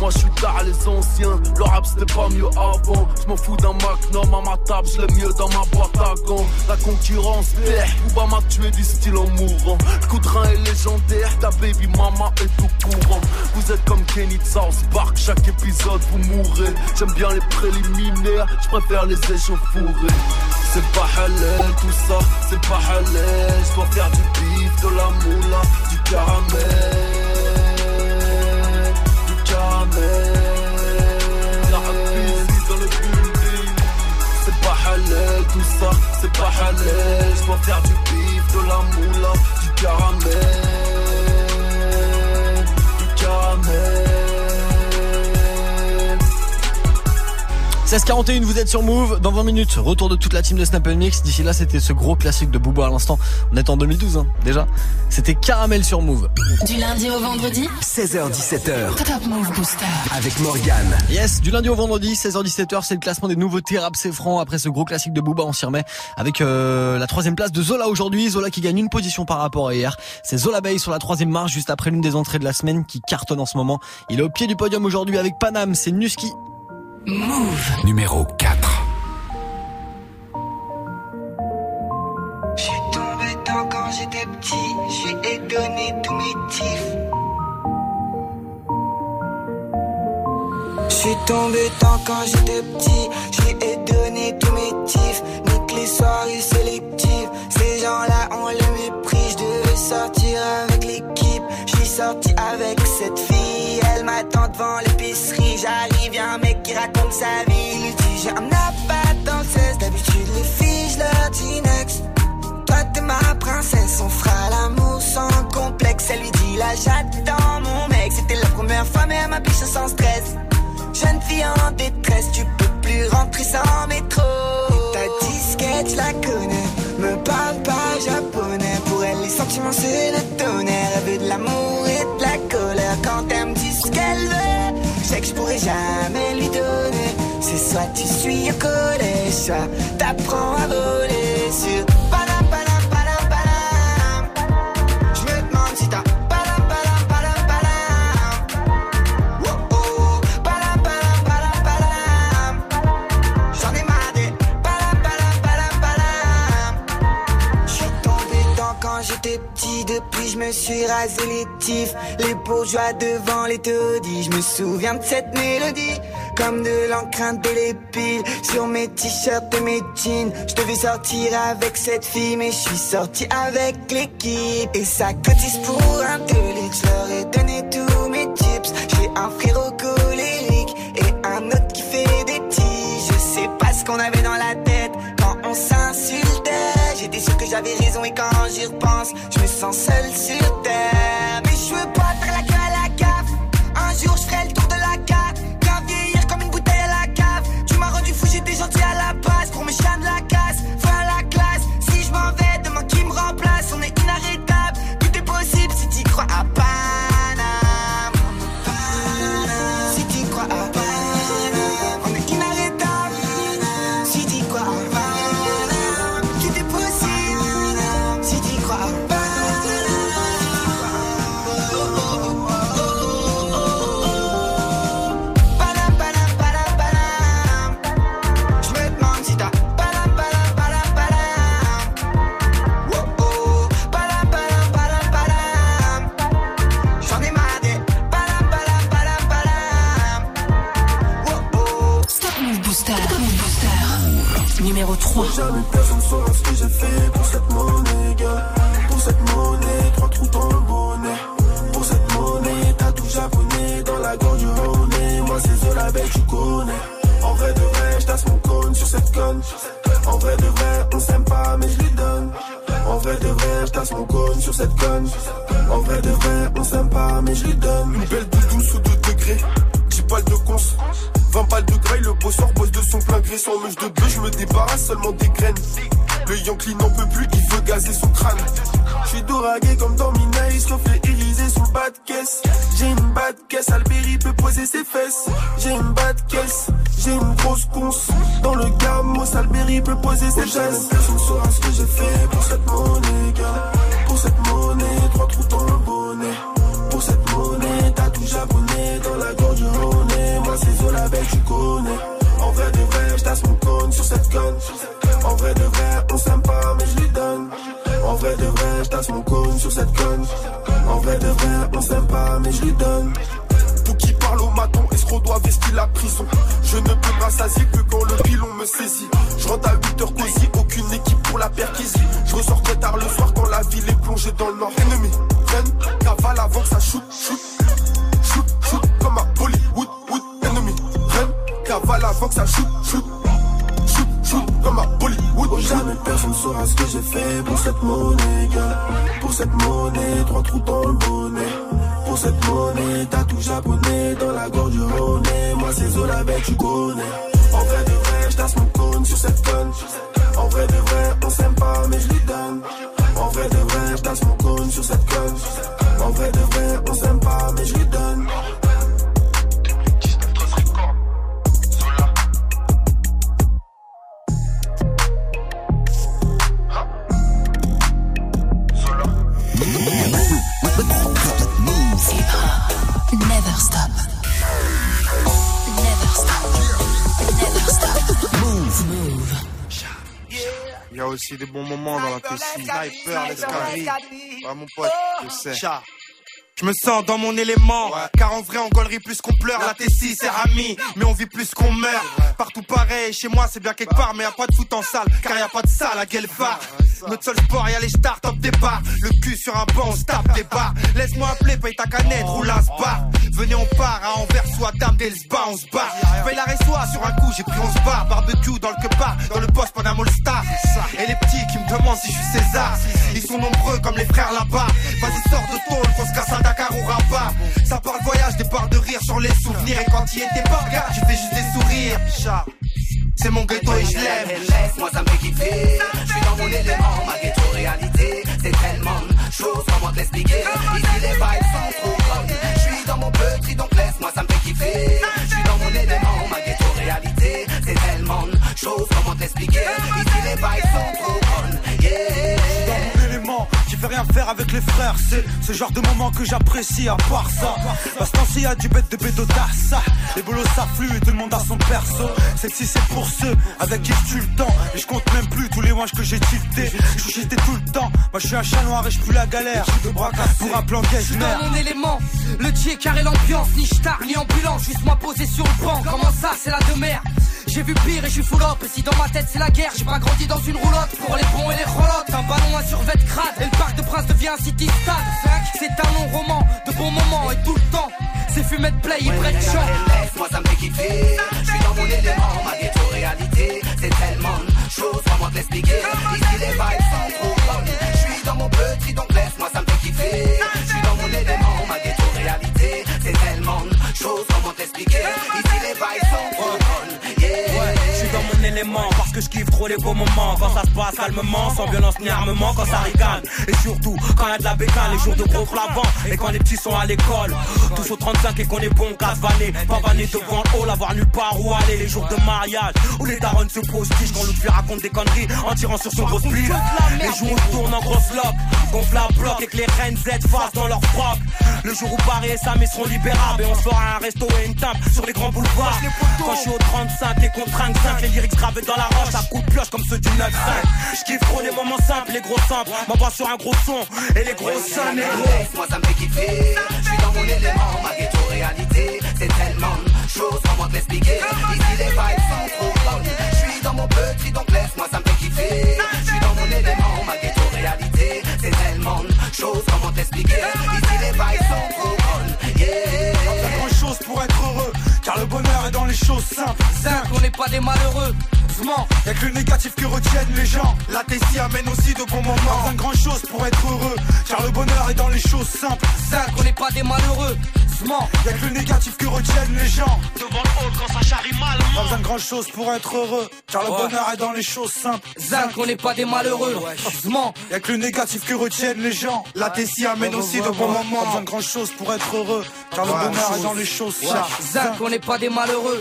Moi je suis tard les anciens, le rap c'était pas mieux avant. Je m'en fous d'un magnum à ma table, je mieux dans ma boîte à gants. La concurrence perd, Bouba m'a tué du style en mourant. Le coup de rein est légendaire, ta baby mama est tout courant. Vous êtes comme Kenny de South chaque épisode vous mourrez. J'aime bien les préliminaires, je préfère les échauffourés c'est pas halal tout ça, c'est pas halal Je dois faire du bif, de la moula, du caramel c'est pas halal tout ça, c'est pas halal. Je dois faire du bif, de la moula, du caramel. 1641, vous êtes sur Move. Dans 20 minutes, retour de toute la team de Snap Mix. D'ici là, c'était ce gros classique de Booba à l'instant. On est en 2012, hein, déjà. C'était Caramel sur Move. Du lundi au vendredi 16h17h. Top Move Booster. Avec Morgane. Yes, du lundi au vendredi, 16h17h, c'est le classement des nouveaux rap c'est franc. Après ce gros classique de Booba, on s'y remet avec euh, la troisième place de Zola aujourd'hui. Zola qui gagne une position par rapport à hier. C'est Zola Bay sur la troisième marche, juste après l'une des entrées de la semaine qui cartonne en ce moment. Il est au pied du podium aujourd'hui avec Panam. C'est Nuski Move. Numéro 4. J'suis tombé dedans quand j'étais petit, j'suis étonné tous mes tifs. J'suis tombé dedans quand j'étais petit, j'suis étonné tous mes tifs. Nique les soirées sélectives, ces gens-là ont le mépris. J'devais sortir avec l'équipe, j'suis sorti avec m'attend devant l'épicerie. J'arrive, y'a un mec qui raconte sa vie. Il dit j'ai un appât dans le 16. D'habitude, les filles, je leur dis next. Toi, t'es ma princesse, on fera l'amour sans complexe. Elle lui dit là, j'attends mon mec. C'était la première fois, mais elle m'a sans stress. Jeune fille en détresse, tu peux plus rentrer sans métro. ta disquette, je la connais. Me parle pas japonais. Pour elle, les sentiments, c'est le tonnerre. Elle veut de l'amour je pourrais jamais lui donner. C'est soit tu suis au collège, soit t'apprends à voler suis rasé les tifs Les bourgeois devant les taudis. Je me souviens de cette mélodie Comme de l'encre indélébile Sur mes t-shirts et mes jeans Je devais sortir avec cette fille Mais je suis sorti avec l'équipe. Et ça cotise pour un délit Je leur ai donné tous mes tips. J'ai un frérot colérique Et un autre qui fait des tiges. Je sais pas ce qu'on avait dans la tête Quand on s'insultait J'étais sûr que j'avais raison et quand j'y repense, je me sens seul sur terre. Mais je veux pas faire la queue à la cave. Un jour je ferai le tour de la cave. En vrai de vrai, on s'aime pas, mais je lui donne. En vrai de vrai, j'tasse mon cône sur cette conne. En vrai de vrai, pas, mais je lui donne. Une belle doudou sous 2 degrés, 10 balles de cons. 20 balles de graille, le bosseur bosse de son plein gré. Sans mèche de bœuf, je me débarrasse seulement des graines. Le Yankee n'en peut plus, il veut gazer son crâne. J'suis doragué comme dans Minaïs, reflet irisé sous le bas de caisse. J'ai une bas de caisse, Alberi peut poser ses fesses. J'ai une bas de caisse, j'ai une grosse conce. Dans le gamos, Alberi peut poser ses fesses. Personne saura ce que j'ai fait pour cette monnaie, gars. Pour cette monnaie, trois trous dans le bonnet. Pour cette monnaie, t'as tout japonais dans la gorge tu connais. En vrai de vrai, j'tasse mon cône sur cette conne. En vrai de vrai, on s'aime pas, mais je lui donne. En vrai de vrai, j'tasse mon cône sur cette conne. En vrai de vrai, on s'aime pas, mais je lui donne. Tout qui parle au maton, escroc doit vestir la prison. Je ne peux rassasier que quand le pilon me saisit. Je rentre à 8h cosy, aucune équipe pour la perquisition. Je ressors très tard le soir quand la ville est plongée dans le nord. Ennemi, run, cavale avant que ça shoot, shoot. Shoot, shoot, comme à Bollywood, wood. Ennemi, run, cavale avant que ça shoot, shoot. Shoot, shoot, comme à Bollywood. Jamais personne saura ce que j'ai fait pour cette monnaie, gars. Pour cette monnaie, trois trous dans le bonnet. Pour cette monnaie, t'as tout japonais dans la gorge du Rhône. Moi, c'est Zola, belle, tu connais. En vrai de vrai, j'tasse mon cône sur cette conne. En vrai de vrai, on s'aime pas, mais je lui donne. En vrai de vrai, j'tasse mon cône sur cette conne. En vrai de vrai, on s'aime pas, mais je lui donne. A aussi des bons moments dans la Tessie. Sniper, l'escalier. Ouais, mon pote, je sais. Je me sens dans mon élément, car en vrai on gaulerie plus qu'on pleure, la Tessie c'est ami, mais on vit plus qu'on meurt. Partout pareil, chez moi c'est bien quelque part, mais y a pas de foot en salle, car y a pas de salle à Guelphard. Notre seul sport, y a les stars top départ, le cul sur un banc, on se tape des. Laisse-moi appeler, paye ta canette, roule un spa. Venez on part à Anvers, soit Dame d'Elsba, on se barre. Paye la reçoit sur un coup, j'ai pris 11 bars, barbecue dans le quepas, dans le poste pendant All Star. Et les petits qui me demandent si je suis César, ils sont nombreux comme les frères là-bas. Vas-y sors de tôle, qu'on se casse un Dakar ou Rabat. Ça parle voyage, des parts de rire sur les souvenirs. Et quand il était pas, gars, tu fais juste des sourires. Chat. C'est mon ghetto et je l'aime. Laisse-moi, ça me fait kiffer. Je suis dans mon élément, ma ghetto réalité. C'est tellement de choses, comment te l'expliquer. Ici, les vibes sont trop bonnes. Je suis dans mon petit, donc laisse-moi, ça me fait kiffer. Je suis dans mon élément, ma ghetto réalité. C'est tellement de choses, comment te l'expliquer. Ici, les vibes sont trop bonnes. Yeah. Qui fait rien faire avec les frères. C'est ce genre de moment que j'apprécie à part ça. Parce que y a du bête de bédo ça. Les bolos s'affluent et tout le monde a son perso. Celle-ci c'est pour ceux avec qui je tue le temps. Et je compte même plus tous les wanches que j'ai tilté. Je suis tout le temps. Moi je suis un chat noir et je plus la galère. De bras pour un plan Je suis dans mon élément, le J carré l'ambiance, ni star ni ambulance, juste moi posé sur le banc. Comment ça, c'est la demeure? J'ai vu pire et je suis full up Et si dans ma tête c'est la guerre J'ai pas grandi dans une roulotte Pour les bons et les rolottes Un ballon, un survêt crade Et le de Prince devient un city stade. C'est un long roman De bons moments et tout le temps C'est fumé de play, il prête chant Laisse-moi ça me fait kiffer. Je suis dans mon élément, ma ghetto réalité. C'est tellement de choses, comment te l'expliquer Ici les vibes sont trop bonnes. Je suis dans mon petit donc laisse-moi ça me fait kiffer trop les beaux moments. Quand ça se passe calmement, sans violence ni armement, quand ça rigole. Et surtout, quand y a de la bécane, les jours de gros flavants. Et quand les petits sont à l'école, tous au 35 et qu'on est bon, casse vanné. Pas vanné devant le hall, avoir nulle part où aller. Les jours de mariage, où les darons se postichent, quand l'autre lui raconte des conneries en tirant sur son gros split. Les jours où tourne en grosse loc, gonfle à bloc et que les reines Z fassent dans leur froc. Le jour où Paris et Sam seront libérables et on se fera un resto et une table sur les grands boulevards. Quand je suis au 35 et qu'on trinque 5, les lyrics gravés dans la roche à coups de pioche comme ceux du 9-5. J'kiffe trop les moments simples, les gros simples. M'envoie sur un gros son et les gros seins, gros. Laisse-moi ça me fait kiffer Je suis dans mon élément, ma ghetto réalité C'est tellement de choses, comment te l'expliquer Ici les vibes sont trop bonnes Je suis dans mon petit donc laisse-moi ça me fait kiffer Je suis dans mon élément, ma ghetto réalité C'est tellement de choses, comment t'expliquer Ici les vibes sont trop bonnes Yeah Pas grand chose pour être heureux car le bonheur est dans les choses simples. Simple, on n'est pas des malheureux. Y'a que le négatif que retiennent les gens. La tessie amène aussi de bons moments. Pas grand chose pour être heureux. Car le bonheur est dans les choses simples. Cinq, on n'est pas des malheureux. Y'a que le négatif que retiennent les gens. Devant le hall quand ça charrie mal. Pas besoin de grand chose pour être heureux. Car le bonheur est dans les choses simples. Zinc, on n'est pas des malheureux. Y'a que le négatif que retiennent les gens. La tessie amène aussi de bons moments. Pas besoin de grand chose pour être heureux. Car le bonheur est dans les choses simples. Zinc, on n'est pas des malheureux.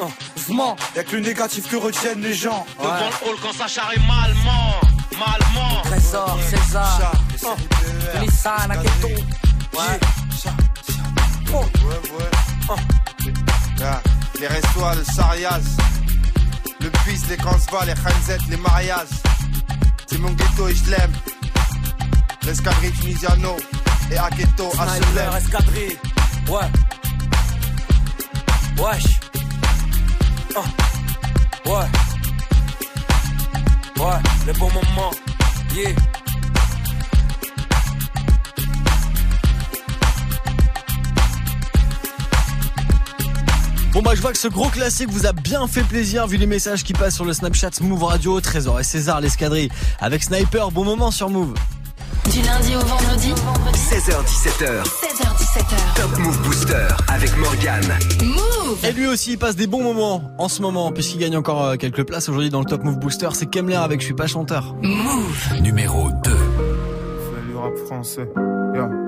Y'a que le négatif que retiennent les gens. Devant le hall quand ça charrie malement. Malement. Trésor, César. Nissan, Aketo. Ouais. Les restos, le Sarias, le Bis, les Kansva, les Khanzet, les Marias. C'est mon ghetto et je l'aime. L'escadrille Tunisiano et Aketo, Sniper, escadrille. Ouais. Wesh. Uh. Ouais. Ouais, les bons moments. Yeah. Bon bah je vois que ce gros classique vous a bien fait plaisir vu les messages qui passent sur le Snapchat Move Radio, Trésor et César l'escadrille avec Sniper, bon moment sur Move. Du lundi au vendredi 16h17h 16h17h Top Move Booster avec Morgan Move Et lui aussi il passe des bons moments en ce moment puisqu'il gagne encore euh, quelques places aujourd'hui dans le Top Move Booster, c'est Kemler avec Je suis pas chanteur. Move Numéro 2 C'est le rap français. Yeah.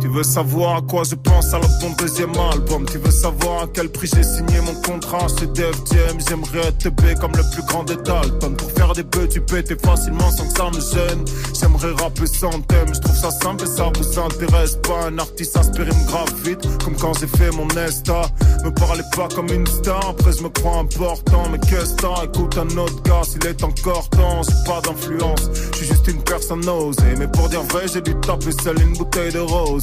Tu veux savoir à quoi je pense à mon deuxième album. Tu veux savoir à quel prix j'ai signé mon contrat chez Def Jam J'aimerais être B comme le plus grand des Dalton. Pour faire des bœufs tu pétais facilement sans que ça me gêne. J'aimerais rapper sans thème Je trouve ça simple et ça vous intéresse pas. Un artiste inspiré me grave vite Comme quand j'ai fait mon Nesta Me parlez pas comme une star Après je me crois important Mais qu'est-ce que Écoute un autre gars s'il est encore temps J'ai pas d'influence. Je suis juste une personne osée Mais pour dire vrai j'ai dû taper seul une bouteille de rose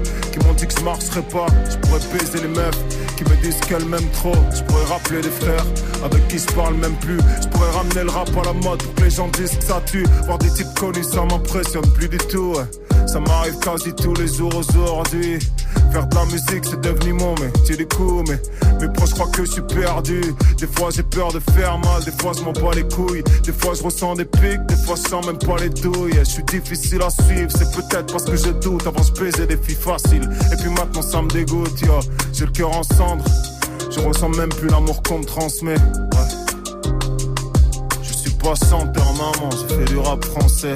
qui m'ont dit que je marcherais pas. Je pourrais baiser les meufs qui me disent qu'elles m'aiment trop. Je pourrais rappeler des frères avec qui je parle même plus. Je pourrais ramener le rap à la mode pour les gens disent que ça tue. Voir des types connus, ça m'impressionne plus du tout. Ça m'arrive quasi tous les jours aujourd'hui. Faire de la musique, c'est devenu mon métier du coup. Mais mes proches croient que je suis perdu. Des fois, j'ai peur de faire mal. Des fois, je m'en bats les couilles. Des fois, je ressens des pics. Des fois, je sens même pas les douilles. Je suis difficile à suivre. C'est peut-être parce que je doute. Avant, je baisais des filles faciles. Et puis maintenant, ça me dégoûte. yo. J'ai le cœur en cendres. Je ressens même plus l'amour qu'on me transmet. Ouais. Je suis pas chanteur, maman. J'ai fait du rap français.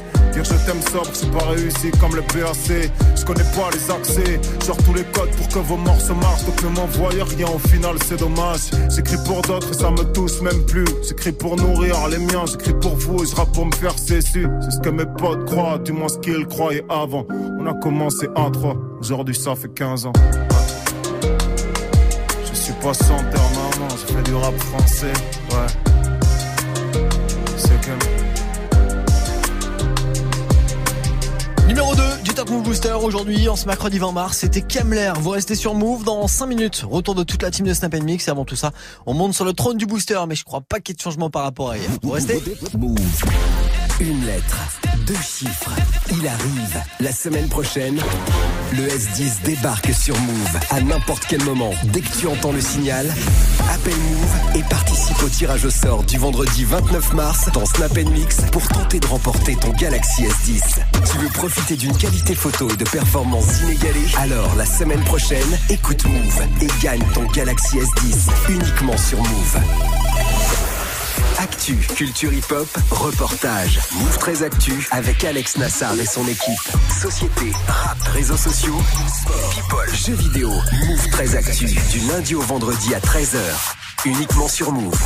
Dire je t'aime sobre, c'est pas réussi comme le PAC. Je connais pas les accès, genre tous les codes pour que vos morceaux marchent. Donc ne m'envoyez rien, au final c'est dommage. J'écris pour d'autres et ça me touche même plus. J'écris pour nourrir les miens, j'écris pour vous et je pour me faire cesser. C'est ce que mes potes croient, du moins ce qu'ils croyaient avant. On a commencé à 3, aujourd'hui ça fait 15 ans. Je suis pas chanteur, maman, je fais du rap français. Ouais. Move Booster aujourd'hui, en ce mercredi 20 mars, c'était Kemler. Vous restez sur Move dans 5 minutes. Retour de toute la team de Snap Mix. Et avant tout ça, on monte sur le trône du booster, mais je crois pas qu'il y ait de changement par rapport à hier. Vous restez? Move. Une lettre, deux chiffres. Il arrive. La semaine prochaine, le S10 débarque sur Move à n'importe quel moment. Dès que tu entends le signal, appelle Move et participe au tirage au sort du vendredi 29 mars dans Snap Mix pour tenter de remporter ton Galaxy S10. Tu veux profiter d'une qualité photo et de performances inégalées? Alors la semaine prochaine, écoute Move et gagne ton Galaxy S10 uniquement sur Move. Actu, culture hip-hop, reportage. Move 13 Actu avec Alex Nassar et son équipe. Société, rap, réseaux sociaux, people, jeux vidéo. Move 13 Actu du lundi au vendredi à 13h. Uniquement sur Move.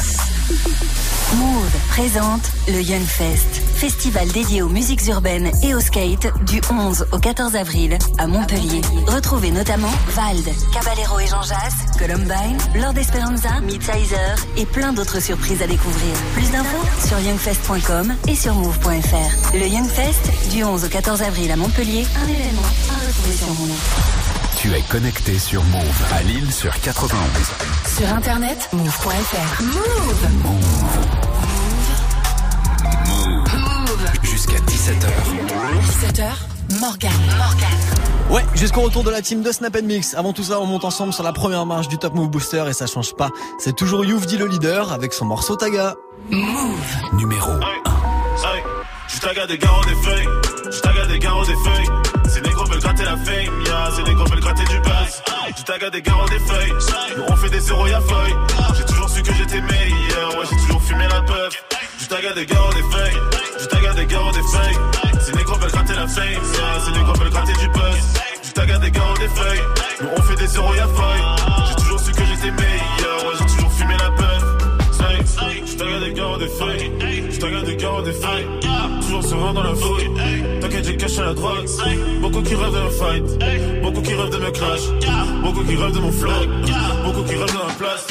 Move présente le Young Fest, festival dédié aux musiques urbaines et au skate du 11 au 14 avril à Montpellier. Retrouvez notamment Vald, Caballero et Jean Jass, Columbine, Lord Esperanza, Midsizer et plein d'autres surprises à découvrir. Plus d'infos sur youngfest.com et sur move.fr. Le Young Fest du 11 au 14 avril à Montpellier, un événement à retrouver sur. Tu es connecté sur Move à Lille sur 91. Sur internet, move.fr. Move. Move. Move. Jusqu'à 17h. 17h, Morgan. Morgan. Ouais, jusqu'au retour de la team de Snap Mix. Avant tout ça, on monte ensemble sur la première marche du Top Move Booster et ça change pas. C'est toujours Youvdi le leader avec son morceau Taga. Move. Numéro 1. Je taga des garros des feuilles. Je taga des garros des feuilles. Gratter la fame, yeah. Ces négros veulent gratter du buzz. Je taga des garros des feuilles. On fait des zéros y'a feuille. J'ai toujours su que j'étais meilleur. Ouais, j'ai toujours fumé la puff. Je taga des garros des feuilles. Je taga des garros des feuilles. Ces négros veulent gratter la fame, yeah. Ces négros veulent gratter du buzz. Je taga des garros des feuilles. On fait des zéros y'a feuille. J'ai toujours su que j'étais meilleur. Ouais, j'ai toujours fumé la puff. Je taga des garros des feuilles. Je taga des garros des feuilles. Toujours serein dans la fouille. T'inquiète, j'ai caché la drogue. Beaucoup qui rêvent de me fight. Beaucoup qui rêvent de me clash. Beaucoup qui rêvent de mon flow. Beaucoup qui rêvent de ma place.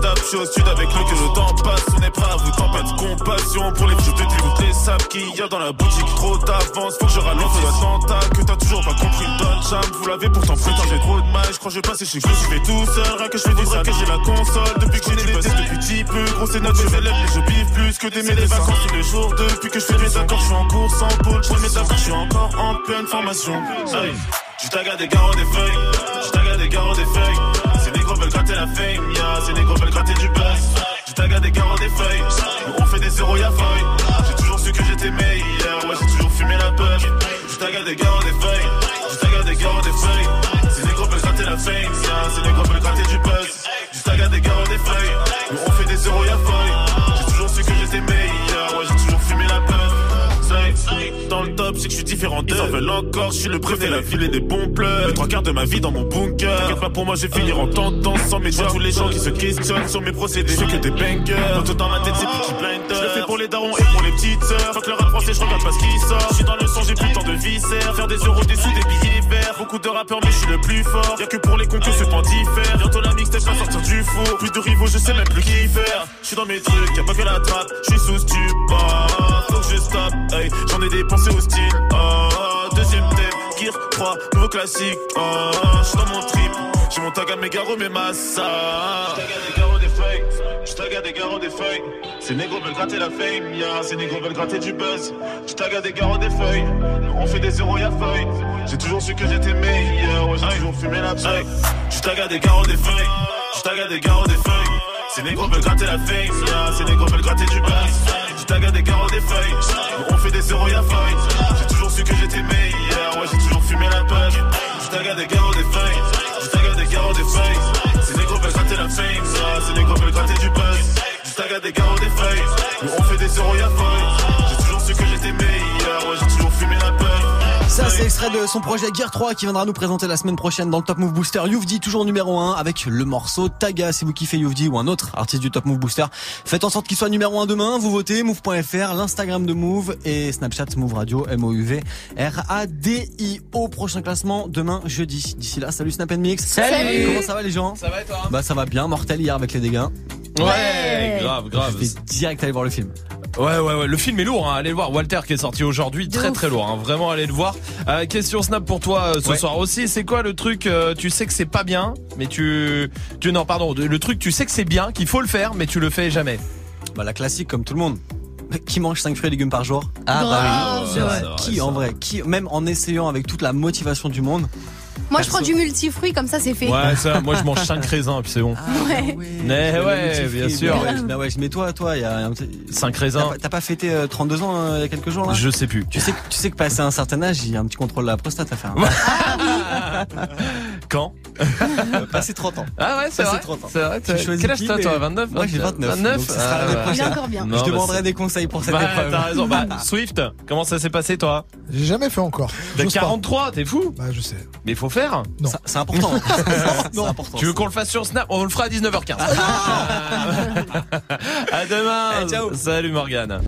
Je suis au sud avec le que le temps passe. On est prêt à vous pas de compassion pour les je te dégoûte les sables qu'il y a dans la boutique. Trop d'avance, faut que je ralente l'attentat. Que t'as toujours pas compris, donne charme. Vous l'avez pourtant putain, j'ai trop de mal. Je crois que je vais passer chez vous, je fais tout seul. Rien que je fais du sale, que j'ai la console. Depuis que j'ai des tests depuis petit peu. Gros, c'est naturel, mais je biffe plus que des des vacances tous les jours. Depuis que je fais mes accords, je suis en course en pôle. Je mes accords, je suis encore en pleine formation. Hey. Je taga des garros des feuilles. Je taga des garros des feuilles. Ces négros veulent gratter la fame, yeah. Ces négros veulent gratter du buzz. Je taga des garros des feuilles. Nous on fait des zéros y'a feuille. J'ai toujours su que j'étais meilleur. Ouais, j'ai toujours fumé la puff. Je taga des garros des feuilles. Je taga des garros des feuilles. Ces négros veulent gratter la fame, yeah. Ces négros veulent gratter du buzz. Je taga des garros des feuilles. Nous on fait des zéros y'a feuille. J'ai toujours su que j'étais meilleur. Dans le top, c'est que je suis différent d'eux. Ils en veulent encore, je suis le préfet, la ville et des bons pleurs. Les trois quarts de ma vie dans mon bunker. T'inquiète pas pour moi, j'ai finir en tentant sans médias. Tous les gens qui se questionnent sur mes procédés, je que des bangers. Tout dans ma tête, c'est petit blinder. Je le fais pour les darons et pour les petites sœurs. Fuck le rap français, je regarde pas ce qui sort. Je suis dans le son, j'ai plus temps de viscères. Faire des euros, des sous, des billets verts. Beaucoup de rappeurs, mais je suis le plus fort. Y'a que pour les cons que ce point diffère. Bientôt la mixtape va sortir du four. Plus de rivaux, je sais même plus qui faire. Je suis dans mes trucs, y'a pas que la trappe. Je suis sous stupor. Que je stoppe, hey. J'en ai dépensé au style. Oh, deuxième thème, Gear 3, nouveau classique. Oh, je suis dans mon trip. J'ai mon tag à mes garros, mes massas. J'tag à des garros des feuilles. J'tag à des garros des feuilles. Ces négros veulent gratter la fame, yeah. Ces négros veulent gratter du buzz. J'tag à des garros des feuilles. On fait des zéros, y'a feuille. J'ai toujours su que j'étais meilleur. Ouais, j'ai toujours fumé la paille. J'tag à des garros des feuilles. J'tag à des garros des feuilles. Ces négros veulent gratter la fame, yeah. Ces négros veulent gratter du buzz. J'tag à des garros des feuilles. On fait des zéros, y'a feuille. J'ai toujours su que j'étais meilleur. Ouais, j'ai toujours fumé la puff. J'tag à des garros des feuilles. J'tag à des garros des feuilles. Ces négros veulent gratter la fame, yeah. Ces négros veulent gratter du buzz. J'tag à des garros des feuilles. On fait des zéros, y'a feuille. J'ai toujours su que j'étais meilleur. Ouais, j'ai toujours fumé la puff. Ça, c'est extrait de son projet Gear 3 qui viendra nous présenter la semaine prochaine dans le Top Move Booster. Youvdi, toujours numéro 1 avec le morceau Taga. Si vous kiffez Youvdi ou un autre artiste du Top Move Booster, faites en sorte qu'il soit numéro 1 demain. Vous votez move.fr, l'Instagram de Move et Snapchat Move Radio, M-O-U-V, R-A-D-I-O. Prochain classement demain, jeudi. D'ici là, salut Snap Mix. Salut. Comment ça va les gens? Ça va et toi? Bah, ça va bien. Mortel hier avec les dégâts. Ouais, grave, grave. Je vais direct aller voir le film. Ouais, ouais, ouais. Le film est lourd. Hein. Allez le voir. Walter qui est sorti aujourd'hui, très très lourd. Hein. Vraiment, allez le voir. Euh, question Snap pour toi euh, ce Ouais. soir aussi. C'est quoi le truc euh, Tu sais que c'est pas bien, mais tu, tu non, pardon. Le truc, tu sais que c'est bien, qu'il faut le faire, mais tu le fais jamais. Bah, la classique comme tout le monde. Qui mange 5 fruits et légumes par jour? Ah bah oui, Qui en vrai. vrai? Qui même en essayant avec toute la motivation du monde moi, je prends du multifruit, comme ça, c'est fait. Ouais, ça, moi, je mange 5 raisins, puis c'est bon. Ah ouais. Mais ouais, bien sûr. Mais ah mais ouais, toi, toi, il y a un... 5 raisins. T'as pas fêté euh, 32 ans euh, il y a quelques jours, là Je sais plus. Tu sais, tu sais que passé un certain âge, il y a un petit contrôle de la prostate à faire. Hein. Ah Quand euh, Passé 30 ans. Ah ouais, c'est vrai. 30 ans. C'est vrai. Tu choisis. Quel âge t'as, toi 29 Moi, j'ai 29. 29 donc, ce sera euh, bien encore bien. Je te demanderai des conseils pour cette bah. T'as raison. Bah, Swift, comment ça s'est passé, toi? J'ai jamais fait encore. T'as 43, t'es fou Bah, je sais. Mais faut faire. Non. C'est important. Tu veux qu'on le fasse sur Snap? On le fera à 19h15. À demain. Salut Morgane.